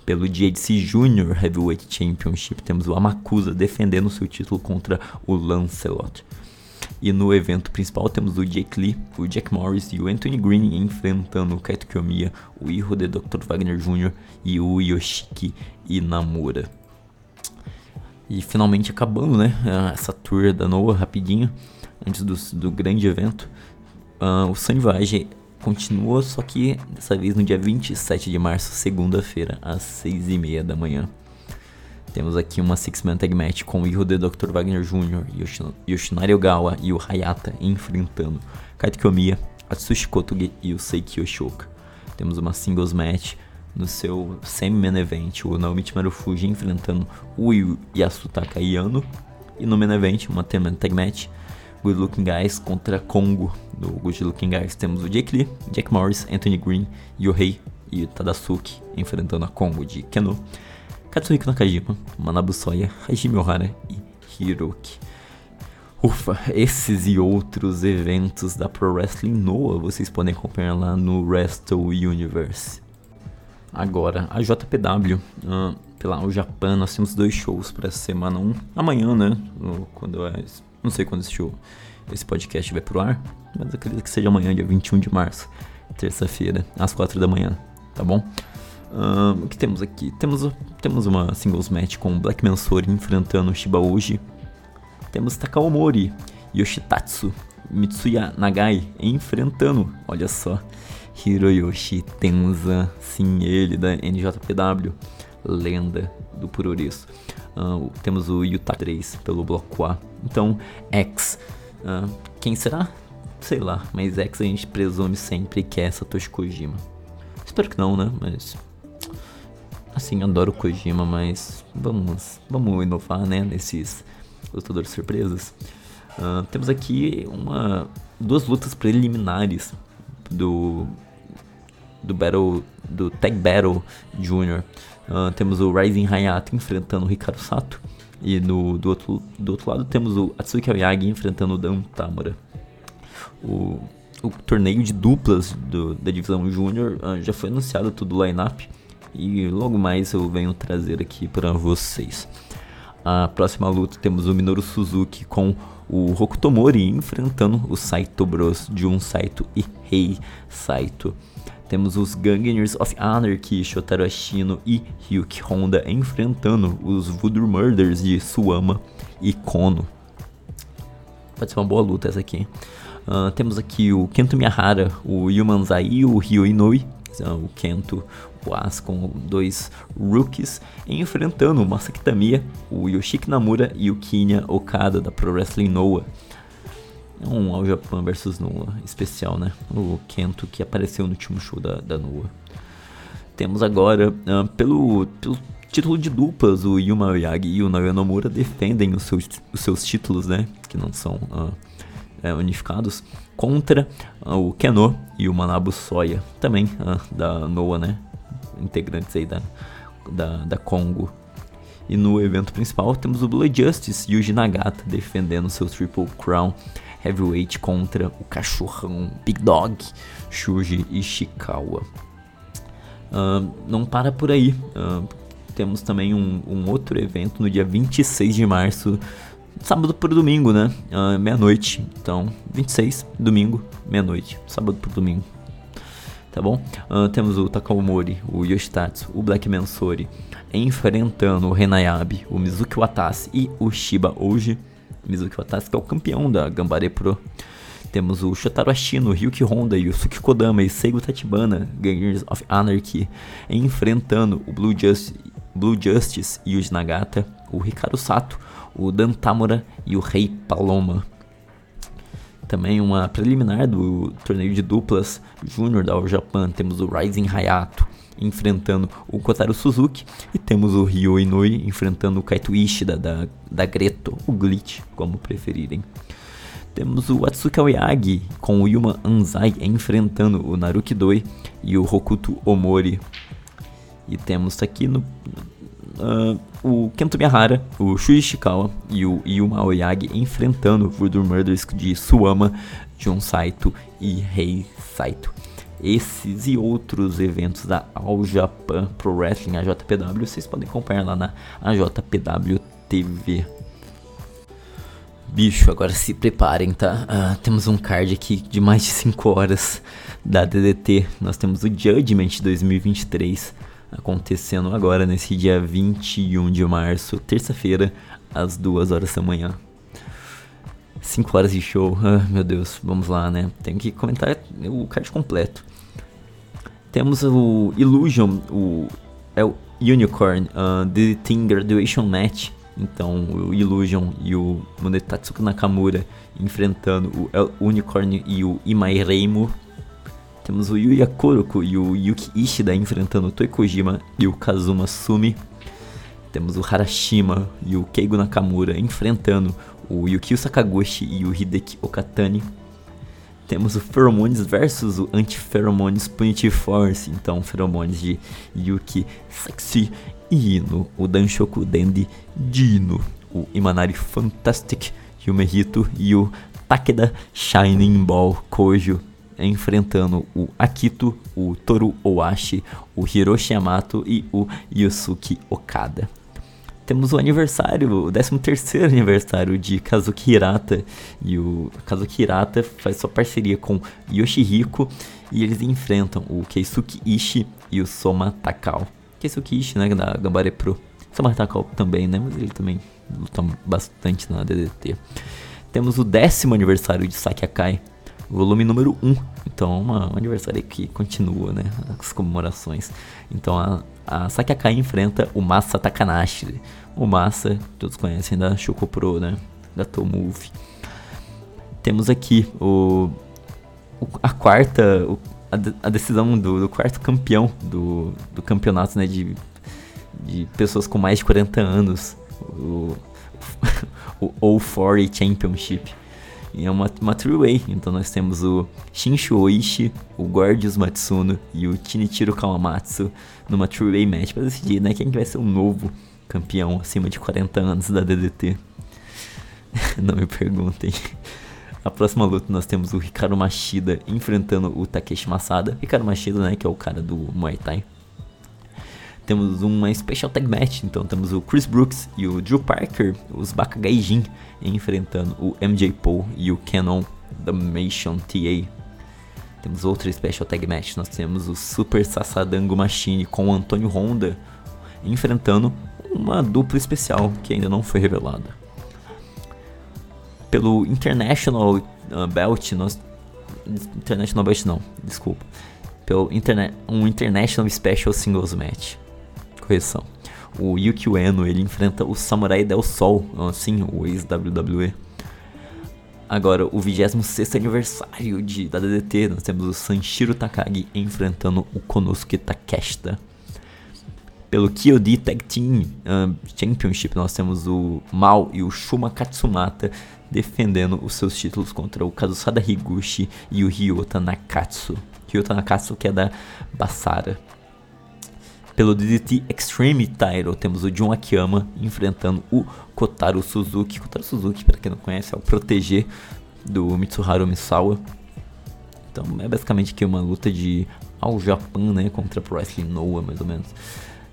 Pelo JDC Junior Heavyweight Championship, temos o Amakusa defendendo seu título contra o Lancelot. E no evento principal temos o Jake Lee, o Jack Morris e o Anthony Green enfrentando o Kaito Kiyomiya, o Iho de Dr. Wagner Jr. e o Yoshiki Inamura. E finalmente acabando, né? Essa tour da Noah rapidinho, antes do, do grande evento. Uh, o Sun Voyage continua, só que dessa vez no dia 27 de março, segunda-feira, às 6h30 da manhã. Temos aqui uma Six-Man Tag Match com o Iho de Dr. Wagner Jr., Yoshinari Ogawa e o Hayata enfrentando Kaito Kiyomiya, Atsushi Kotoge e o Seiki Yoshioka. Temos uma Singles Match no seu semi-main event, o Naomichi Marufuji enfrentando o Yasutaka Yano. E no main event, uma Team Tag Match, Good Looking Guys contra Kongo. No Good Looking Guys temos o Jake Lee, Jack Morris, Anthony Green, Yohei e Tadasuke enfrentando a Kongo de Keno. Katsuhiko Nakajima, Manabu Soya, Hajime Ohara e Hiroki. Ufa, esses e outros eventos da Pro Wrestling Noah vocês podem acompanhar lá no Wrestle Universe. Agora, a JPW, uh, pela o Japão, nós temos dois shows para essa semana. Um amanhã, né? Quando é não sei quando esse show, esse podcast vai pro ar, mas acredito que seja amanhã, dia 21 de março, terça-feira, às 4 da manhã, tá bom? O que temos aqui? Temos, temos uma singles match com Black Mansori enfrentando Shiba Uji. Temos Takao Mori, Yoshitatsu, Mitsuya Nagai enfrentando, olha só, Hiroyoshi Tenza, sim, ele da NJPW, lenda do Puroreço. Uh, temos o Utah 3 pelo bloco A. Então, X. Uh, quem será? Sei lá, mas X a gente presume sempre que é Satoshi Kojima. Espero que não, né? Mas. Assim, adoro Kojima, mas vamos, vamos inovar, né? Nesses lutadores surpresas. Uh, temos aqui uma duas lutas preliminares do do Battle do Tag Battle Junior. Uh, temos o Rising Hayato enfrentando o Ricardo Sato. E no, do, outro, do outro lado temos o Atsuki Aoyagi enfrentando o Dan Tamura. O, o torneio de duplas do, da divisão Júnior uh, já foi anunciado todo o line-up. E logo mais eu venho trazer aqui para vocês. A próxima luta temos o Minoru Suzuki com o Hokutomori enfrentando o Saito Bros de um Saito e Rei Saito. Temos os Gangsters of Anarchy, Shotaro Ashino e Ryuki Honda enfrentando os Voodoo Murders de Suama e Kono. Pode ser uma boa luta essa aqui. Uh, temos aqui o Kento Miyahara, o Yumanzai e o Ryo Inoi. Uh, o Kento, com dois rookies enfrentando o Masaki Tamiya, o Yoshiki Namura e o Kinya Okada da Pro Wrestling Noah. É um All Japan versus Noah especial, né? O Kento que apareceu no último show da, da Noah. Temos agora, uh, pelo, pelo título de duplas, o Yuma Oyagi e o Naoya Nomura defendem os seus, os seus títulos, né? Que não são uh, unificados. Contra uh, o Keno e o Manabu Soya, também da Noah, né? Integrantes aí da, da, da Congo. E no evento principal temos o Blue Justice o Jinagata defendendo seu Triple Crown Heavyweight contra o cachorrão Big Dog, Shuji Ishikawa. Uh, não para por aí. Uh, temos também um, um, outro evento no dia 26 de março, sábado por domingo, né? Uh, meia-noite. Então, 26, domingo, meia-noite. Sábado por domingo. Tá bom? temos o Takamori, o Yoshitatsu, o Black Mansori enfrentando o Renayabe, o Mizuki Watase e o Shiba Oji Mizuki Watasuki é o campeão da Gambare Pro. Temos o Shotaro Ashino, Ryuki Honda, Yusuke Kodama e Seigo Tachibana, Gangers of Anarchy, enfrentando o Blue, Just, Blue Justice e o Nagata, o Hikaru Sato, o Dan Tamura e o Rei Paloma. Também uma preliminar do torneio de duplas Júnior da All Japan, temos o Rising Hayato enfrentando o Kotaro Suzuki e temos o Ryo Inui enfrentando o Kaito Ishida da, da Greto, o Glitch, como preferirem. Temos o Atsuka Oyagi com o Yuma Anzai enfrentando o Naruki Doi e o Hokuto Omori. E temos aqui no uh, o Kento Miyahara, o Shuji Ishikawa e o Yuma Oyagi enfrentando o Voodoo Murders de Suama, Jun Saito e Rei Saito. Esses e outros eventos da All Japan Pro Wrestling, a JPW, vocês podem acompanhar lá na AJPW TV. Bicho, agora se preparem, tá? Uh, temos um card aqui de mais de 5 horas da DDT. Nós temos o Judgment 2023 acontecendo agora nesse dia 21 de março, terça-feira, às 2 horas da manhã. 5 horas de show, ah, meu Deus, vamos lá, né? Tenho que comentar o card completo. Temos o Illusion, o, é o Unicorn, uh, The Team Graduation Match. Então, o Illusion e o Munetatsuki Nakamura enfrentando o Unicorn e o Imai Reimu temos o Yuya Koroko e o Yuki Ishida enfrentando o Toi Kojima e o Kazuma Sumi. Temos o Harashima e o Keigo Nakamura enfrentando o Yukio Sakaguchi e o Hideki Okatani. Temos o Pheromones versus o Anti-Pheromones Punitive Force, então Pheromones de Yuki Sexy e Ino, o Danshoku Dendi Dino, o Imanari Fantastic Yumehito e o Takeda Shining Ball Kojo enfrentando o Akito, o Toru Owashi, o Hiroshi Yamato e o Yusuke Okada. Temos o aniversário, o 13º aniversário de Kazuki Hirata. E o Kazuki Hirata faz sua parceria com Yoshihiko e eles enfrentam o Keisuke Ishii e o Soma Takao. Keisuke Ishii, né, da Gambare Pro. Soma Takao também, né, mas ele também luta bastante na DDT. Temos o décimo aniversário de Saki Akai, volume número 1. Então, uma, um aniversário que continua, né? As comemorações. Então, a, a Sakiakai enfrenta o Massa Takanashi. O Massa, todos conhecem da Shoko Pro, né? Da Tomove. Temos aqui o, o a quarta, o, a, a, decisão do, do, quarto campeão do, do campeonato, né? De, de pessoas com mais de 40 anos. O, o O40 Championship e é uma, uma three-way. Então nós temos o Shinshu Oishi, o Gorgeous Matsuno e o Chinichiro Kawamatsu numa three-way match para decidir né, quem vai ser o novo campeão acima de 40 anos da DDT. Não me perguntem. A próxima luta nós temos o Hikaru Mashida enfrentando o Takeshi Masada. Hikaru Mashida, né, que é o cara do Muay Thai. Temos uma Special Tag Match, então temos o Chris Brooks e o Drew Parker, os Bakagaijin, enfrentando o MJ Paul e o Canon Damation TA. Temos outra Special Tag Match, nós temos o Super Sasadango Machine com o Antônio Honda, enfrentando uma dupla especial que ainda não foi revelada. Pelo International uh, Belt, nós... International Belt não, desculpa. Pelo internet, um International Special Singles Match correção. O Yuki Ueno, ele enfrenta o Samurai Del Sol, assim, o ex-WWE. Agora, o 26 aniversário de, da DDT, nós temos o Sanshiro Takagi enfrentando o Konosuke Takeshita. Pelo Kyodi Tag Team uh, Championship, nós temos o Mao e o Shuma Katsumata defendendo os seus títulos contra o Kazusada Higuchi e o Ryota Nakatsu. Ryota Nakatsu que é da Basara. Pelo DDT Extreme Title, temos o Jun Akiyama enfrentando o Kotaro Suzuki. Kotaro Suzuki, para quem não conhece, é o proteger do Mitsuharu Misawa. Então é basicamente aqui uma luta de All Japan, né, contra Pro Wrestling Noah, mais ou menos.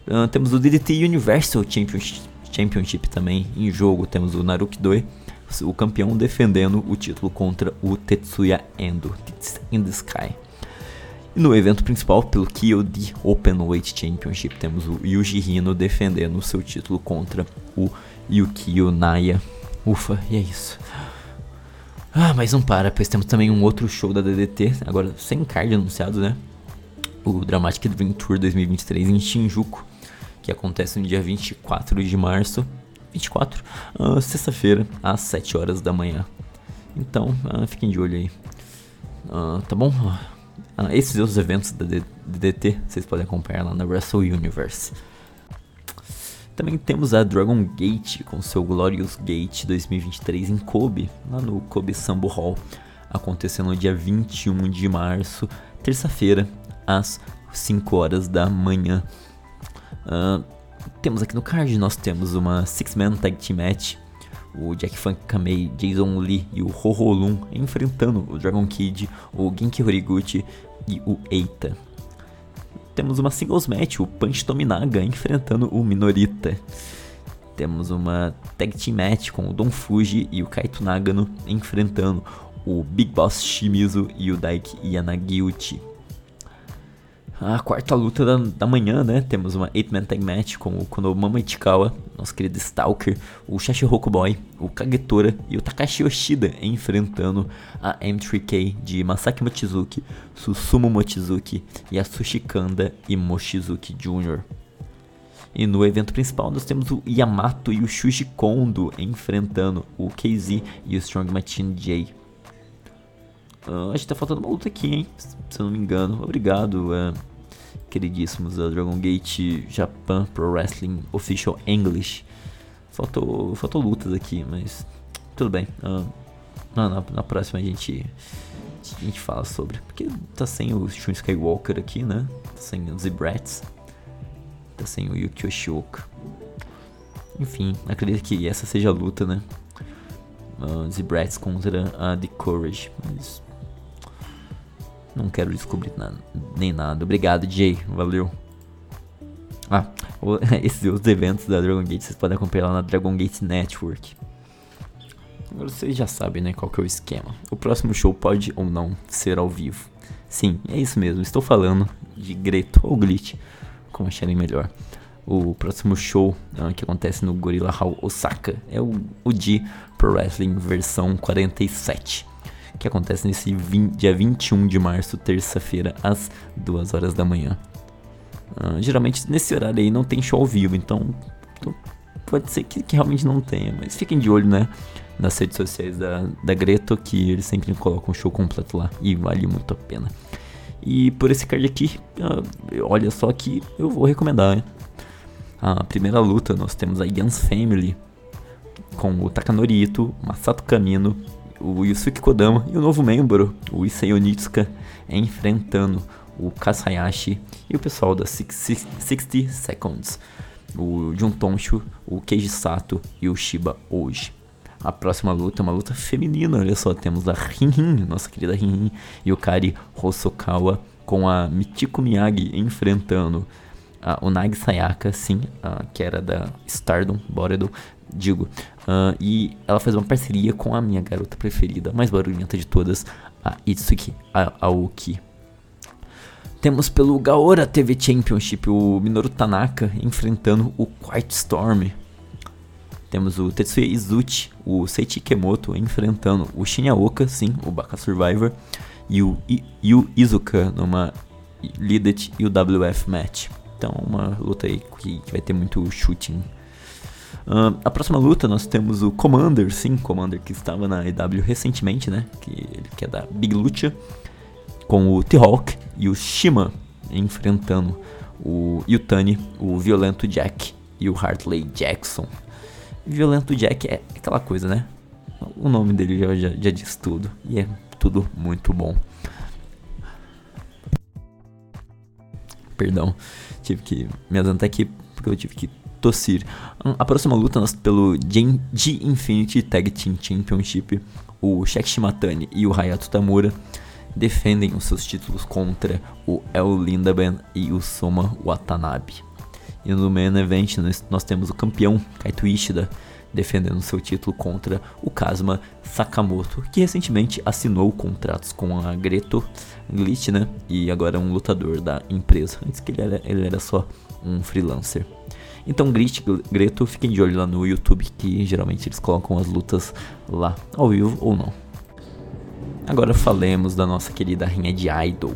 Uh, temos o DDT Universal Championship, Championship também em jogo. Temos o Naruki Doi, o campeão defendendo o título contra o Tetsuya Endo, Tits in the Sky. E no evento principal, pelo KOD Openweight Championship, temos o Yuji Hino defendendo o seu título contra o Yukio Naya. Ufa, e é isso. Ah, mas não para, pois temos também um outro show da DDT, agora sem card anunciado, né? O Dramatic Dream Tour 2023 em Shinjuku, que acontece no dia 24 de março. 24? Uh, Sexta-feira, às 7 horas da manhã. Então, uh, fiquem de olho aí. Uh, tá bom? Esses outros eventos da DDT vocês podem acompanhar lá na Wrestle Universe. Também temos a Dragon Gate com seu Glorious Gate 2023 em Kobe, lá no Kobe Sambo Hall, acontecendo no dia 21 de março, terça-feira, às 5 horas da manhã. Uh, temos aqui no card, nós temos uma Six-Man Tag Team Match, o Jack Funk Kamei, Jason Lee e o Ho enfrentando o Dragon Kid, o Genki Horiguchi e o Eita. Temos uma singles match, o Punch Tominaga enfrentando o Minorita. Temos uma tag team match com o Don Fuji e o Kaito Nagano enfrentando o Big Boss Shimizu e o Daiki Yanagiuchi a quarta luta da, da manhã, né? Temos uma 8-man tag match com o Konomama Ichikawa, nosso querido Stalker, o Shashiroku Boy, o Kagetora e o Takashi Yoshida enfrentando a M3K de Masaki Mochizuki, Susumu Mochizuki, Yasushi Kanda e Mochizuki Jr. E no evento principal nós temos o Yamato e o Shuji Kondo enfrentando o KZ e o Strong Machine J. Uh, acho que tá faltando uma luta aqui, hein? Se eu não me engano. Obrigado. Uh, queridíssimos da Dragon Gate Japan Pro Wrestling Official English. Faltou, faltou lutas aqui, mas tudo bem. Uh, na, na, próxima a gente, a gente fala sobre. Porque tá sem o Shun Skywalker aqui, né? Tá sem o Zibrats. Tá sem o Yuki Yoshioka. Enfim, acredito que essa seja a luta, né? Uh, Zibrats contra a The Courage. Mas não quero descobrir nada, nem nada. Obrigado, Jay. Valeu. Ah, esses outros eventos da Dragon Gate vocês podem acompanhar lá na Dragon Gate Network. Agora vocês já sabem, né, qual que é o esquema. O próximo show pode ou não ser ao vivo. Sim, é isso mesmo. Estou falando de Greto ou Glitch, como acharem melhor. O próximo show uh, que acontece no Gorilla Hall Osaka é o, o G Pro Wrestling versão 47 que acontece nesse 20, dia 21 de março, terça-feira, às 2 horas da manhã. Uh, geralmente nesse horário aí não tem show ao vivo, então, pode ser que, que, realmente não tenha, mas fiquem de olho, né? Nas redes sociais da, da Greto, que eles sempre colocam o show completo lá e vale muito a pena. E por esse card aqui, uh, olha só que eu vou recomendar. A primeira luta nós temos a Yans Family com o Takanori Ito, Masato Kamino o Yusuke Kodama e o novo membro, o Issei Onitsuka, enfrentando o Kasayashi e o pessoal da 60 Seconds, o Juntonshu, o Keiji Sato e o Shiba hoje. A próxima luta é uma luta feminina, olha só, temos a Rin nossa querida Rin e o Kari Hosokawa com a Michiko Miyagi enfrentando a Unagi Sayaka, sim, a, que era da Stardom, Boredo, digo. Uh, e ela faz uma parceria com a minha garota preferida, mais barulhenta de todas, a Itsuki Aoki. Temos pelo Gaora TV Championship o Minoru Tanaka enfrentando o Quiet Storm. Temos o Tetsuya Izuchi, o Seichi Kemoto enfrentando o Shinyaoka, sim, o Baka Survivor, e o Yu Izuka numa Lidet e o WF match. Então, uma luta aí que vai ter muito shooting Uh, a próxima luta nós temos o Commander, sim, Commander que estava na EW recentemente, né? Que, que é da Big Lucha, com o T-Hawk e o Shima enfrentando o Yutani, o Violento Jack e o Hartley Jackson. Violento Jack é aquela coisa, né? O nome dele já, já, já diz tudo e é tudo muito bom. Perdão, tive que me adiantar aqui porque eu tive que tossir. A próxima luta nós pelo G Infinity Tag Team Championship, o Shaq Shimatani e o Hayato Tamura defendem os seus títulos contra o El Lindaban e o Soma Watanabe. E no main event nós, nós temos o campeão Kaito Ishida defendendo seu título contra o Kazuma Sakamoto, que recentemente assinou contratos com a Greto Glitch, né? E agora é um lutador da empresa. Antes que ele era, ele era só um freelancer. Então, Grit, Greto, fiquem de olho lá no YouTube, que geralmente eles colocam as lutas lá, ao vivo ou não. Agora falemos da nossa querida rainha de Idol.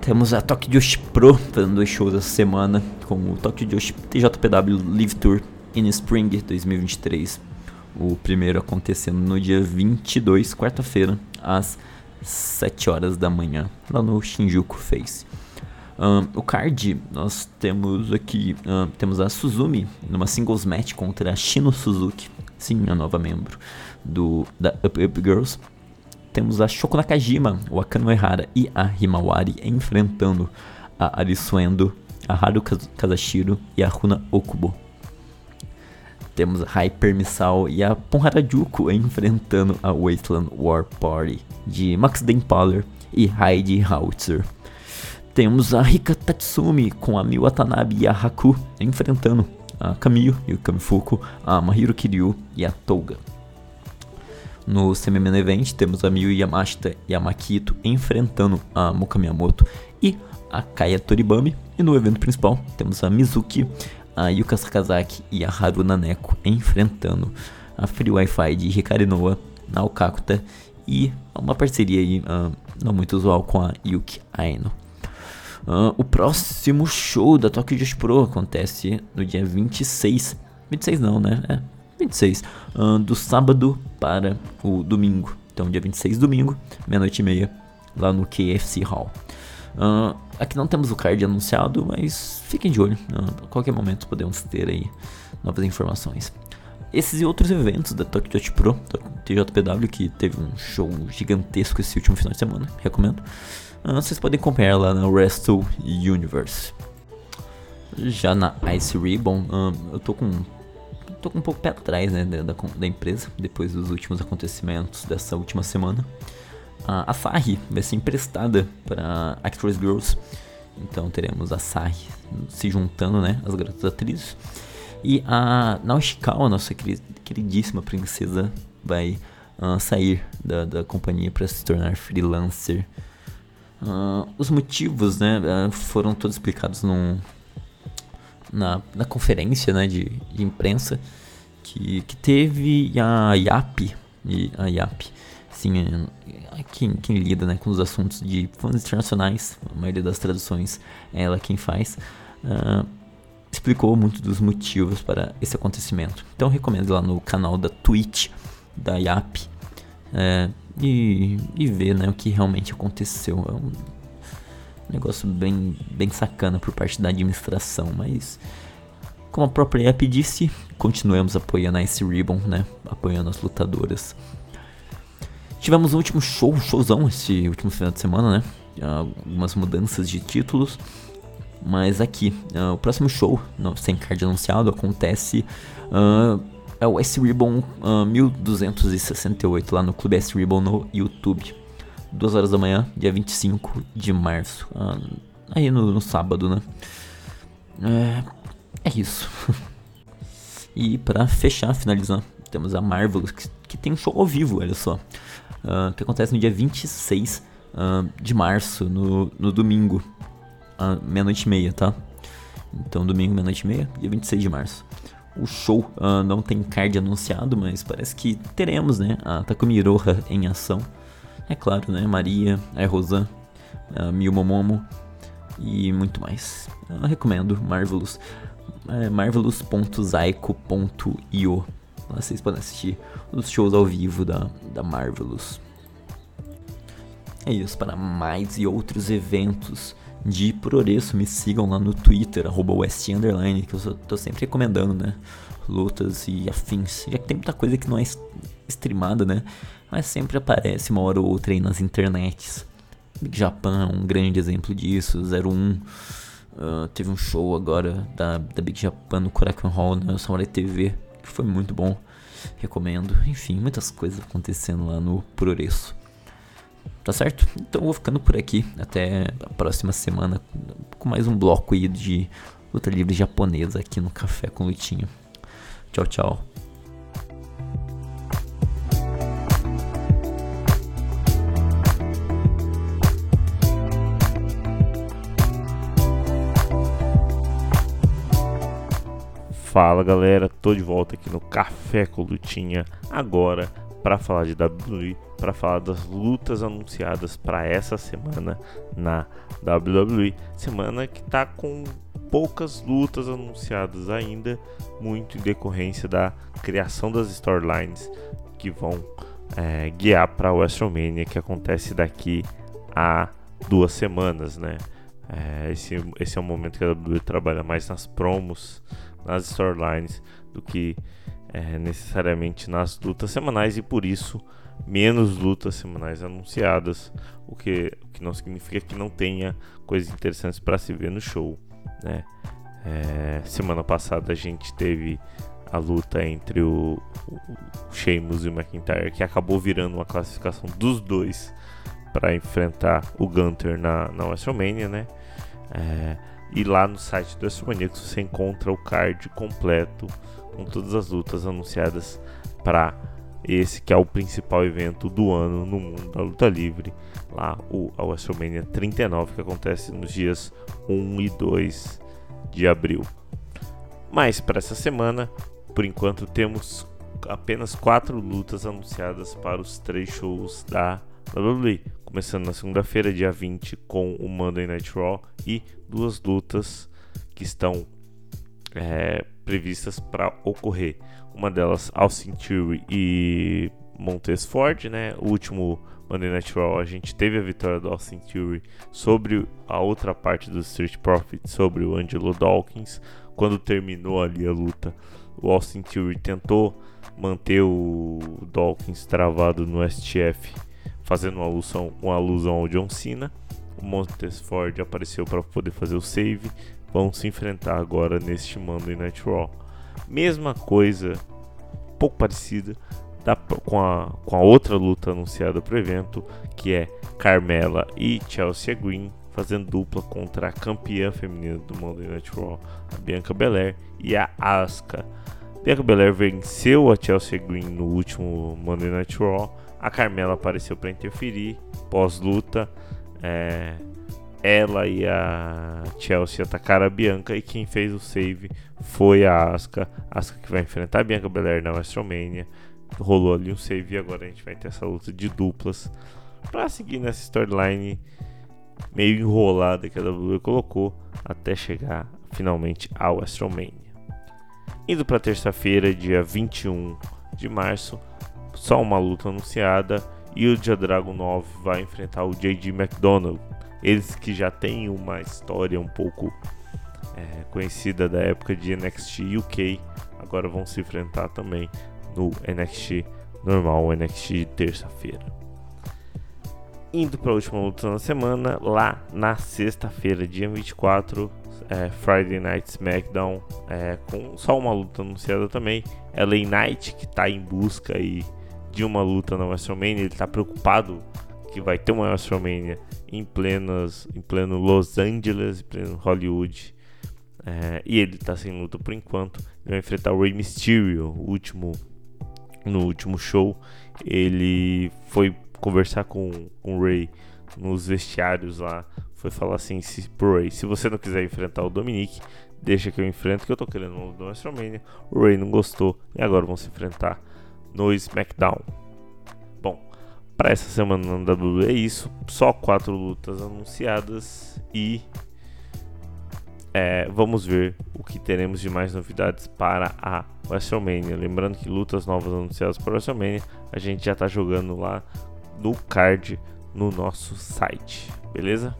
Temos a Tokyo Joshi Pro fazendo shows essa semana com o Tokyo Joshi TJPW Live Tour in Spring 2023. O primeiro acontecendo no dia 22, quarta-feira, às 7 horas da manhã, lá no Shinjuku Face. Um, o card, nós temos aqui, um, temos a Suzumi numa singles match contra a Shino Suzuki, sim, a nova membro do, da Up Up Girls. Temos a Shoko Nakajima, o Akano Ehara e a Himawari enfrentando a Arisuendo, a Haru Kazashiro e a Runa Okubo. Temos a Hyper Missile e a Ponharajuku enfrentando a Wasteland War Party de Max Dempaler e Heidi Howitzer. Temos a Rika Tatsumi com a Miu Watanabe e a Haku enfrentando a Kamiyo e o Kamifuku, a Mahiro Kiryu e a Touga. No semi-main event temos a Miyu Yamashita e a Makito enfrentando a Mukamiyamoto e a Kaya Toribami. E no evento principal temos a Mizuki, a Yuka Sakazaki e a Haruna Neko enfrentando a Free Wi-Fi de Hikari Noa, Naokakuta e uma parceria aí, uh, não muito usual com a Yuki Aino. Uh, o próximo show da Tokyo Josh Pro acontece no dia 26. 26 não, né? É, 26. Uh, do sábado para o domingo. Então, dia 26, domingo, meia-noite e meia, lá no KFC Hall. Uh, aqui não temos o card anunciado, mas fiquem de olho. Uh, a qualquer momento podemos ter aí novas informações. Esses e outros eventos da Josh Pro, TJPW, que teve um show gigantesco esse último final de semana, recomendo. Uh, vocês podem acompanhar lá na Wrestle Universe. Já na Ice Ribbon, eu tô com tô com um pouco pé atrás, né, da, da, empresa, depois dos últimos acontecimentos dessa última semana. A, a Sarri vai ser emprestada para Actress Girls, então teremos a Sarri se juntando, né, as garotas atrizes. E a Naoshikawa, nossa queridíssima princesa, vai uh, sair da, da companhia para se tornar freelancer. Uh, os motivos, né, uh, foram todos explicados num, na, na conferência né, de, de imprensa que, que teve a IAP, a IAP, sim, é, quem, quem lida né, com os assuntos de fundos internacionais, a maioria das traduções é ela quem faz, uh, explicou muito dos motivos para esse acontecimento. Então recomendo lá no canal da Twitch da IAP é, e, e ver né, o que realmente aconteceu. É um, negócio bem, bem sacana por parte da administração, mas como a própria app disse, continuamos apoiando a Ice Ribbon, né? Apoiando as lutadoras. Tivemos o último show, showzão esse último final de semana, né? Algumas mudanças de títulos. Mas aqui, uh, o próximo show, no, sem card anunciado, acontece. Uh, é o S Ribbon uh, 1268 lá no Clube S Ribbon no YouTube. 2 horas da manhã, dia 25 de março. Ah, aí no, no, sábado, né? É, é isso. e para fechar, finalizar, temos a Marvel, que, que, tem um show ao vivo, olha só. Uh, que acontece no dia 26 uh, ah, de março, no, no domingo, uh, meia-noite e meia, tá? Então, domingo, meia-noite e meia, dia 26 de março. O show uh, não tem card anunciado, mas parece que teremos, né? A Takumi Iroha em ação. É claro, né? Maria, a Rosan, a Miu Momomo e muito mais. Eu recomendo Marvelous. É marvelous.zaico.io Vocês podem assistir os shows ao vivo da, da Marvelous. É isso, para mais e outros eventos de Progresso, me sigam lá no Twitter, arroba Underline, que eu tô sempre recomendando, né? Lutas e afins. Já que tem muita coisa que não é streamada, né? Mas sempre aparece uma hora ou outra aí nas internets. Big Japan é um grande exemplo disso. 01 uh, teve um show agora da, da Big Japan no Korakuen Hall na Samurai TV, que foi muito bom. Recomendo. Enfim, muitas coisas acontecendo lá no Progresso. Tá certo? Então vou ficando por aqui. Até a próxima semana com mais um bloco aí de luta livre japonesa aqui no Café com Lutinho. Tchau, tchau. Fala galera, tô de volta aqui no Café com Lutinha agora para falar de WWE, para falar das lutas anunciadas para essa semana na WWE, semana que tá com poucas lutas anunciadas ainda, muito em decorrência da criação das storylines que vão é, guiar para a WrestleMania que acontece daqui a duas semanas, né? É, esse, esse é o momento que a WWE trabalha mais nas promos, nas storylines, do que é, necessariamente nas lutas semanais e por isso menos lutas semanais anunciadas, o que, o que não significa que não tenha coisas interessantes para se ver no show. Né? É, semana passada a gente teve a luta entre o, o, Sheamus e o McIntyre, que acabou virando uma classificação dos dois para enfrentar o Gunter na, na WrestleMania, né? É, e lá no site do WrestleManiacos você encontra o card completo com todas as lutas anunciadas para esse que é o principal evento do ano no mundo da luta livre, lá o WrestleMania 39 que acontece nos dias 1 e 2 de abril. Mas para essa semana, por enquanto temos apenas quatro lutas anunciadas para os três shows da WWE, começando na segunda-feira, dia 20, com o Monday Night Raw e duas lutas que estão é, previstas para ocorrer. Uma delas, Austin Theory e Montez Ford, né? O último Monday Night Raw a gente teve a vitória do Austin Theory sobre a outra parte do Street Profits, sobre o Angelo Dawkins. Quando terminou ali a luta, o Austin Theory tentou manter o Dawkins travado no STF fazendo uma alusão, uma alusão ao John Cena. O Montez Ford apareceu para poder fazer o save. Vão se enfrentar agora neste Monday Night Raw. Mesma coisa, pouco parecida da, com, a, com a outra luta anunciada para o evento, que é Carmela e Chelsea Green fazendo dupla contra a campeã feminina do Monday Night Raw, a Bianca Belair e a Asuka. Bianca Belair venceu a Chelsea Green no último Monday Night Raw a Carmela apareceu para interferir pós-luta. É, ela e a Chelsea atacaram a Bianca e quem fez o save foi a Asuka. Asuka que vai enfrentar a Bianca Belair na WrestleMania. Rolou ali um save e agora a gente vai ter essa luta de duplas para seguir nessa storyline meio enrolada que a WWE colocou até chegar finalmente ao WrestleMania. Indo para terça-feira, dia 21 de março, só uma luta anunciada e o Dragon 9 vai enfrentar o JD McDonald. Eles que já têm uma história um pouco é, conhecida da época de NXT UK, agora vão se enfrentar também no NXT normal, NXT terça-feira. Indo para a última luta da semana, lá na sexta-feira, dia 24, é, Friday Night SmackDown, é, com só uma luta anunciada também. LA Knight, que está em busca aí de uma luta na WrestleMania, ele está preocupado que vai ter uma WrestleMania em, plenas, em pleno Los Angeles, em pleno Hollywood. É, e ele está sem luta por enquanto. Ele vai enfrentar o Rey Mysterio, o último, no último show. Ele foi conversar com, com o Rey nos vestiários lá. Foi falar assim se, pro Rey: se você não quiser enfrentar o Dominic, deixa que eu enfrento, que eu tô querendo uma WrestleMania. O Rey não gostou e agora vão se enfrentar no SmackDown. Bom, para essa semana na WWE é isso, só quatro lutas anunciadas e é, vamos ver o que teremos de mais novidades para a WrestleMania. Lembrando que lutas novas anunciadas para a WrestleMania a gente já está jogando lá no card no nosso site, beleza?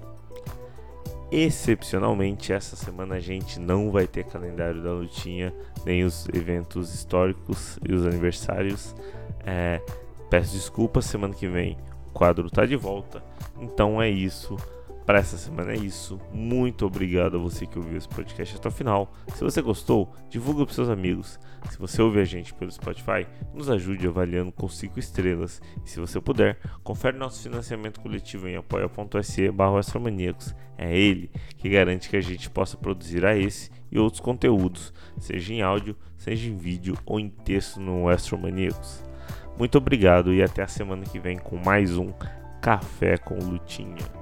Excepcionalmente, essa semana a gente não vai ter calendário da lutinha, nem os eventos históricos e os aniversários. É, peço desculpas, semana que vem o quadro tá de volta. Então é isso. Para essa semana é isso. Muito obrigado a você que ouviu esse podcast até o final. Se você gostou, divulga para seus amigos. Se você ouve a gente pelo Spotify, nos ajude avaliando com 5 estrelas. E se você puder, confere nosso financiamento coletivo em apoia.se barra É ele que garante que a gente possa produzir a esse e outros conteúdos, seja em áudio, seja em vídeo ou em texto no Astromaníacos. Muito obrigado e até a semana que vem com mais um Café com Lutinha.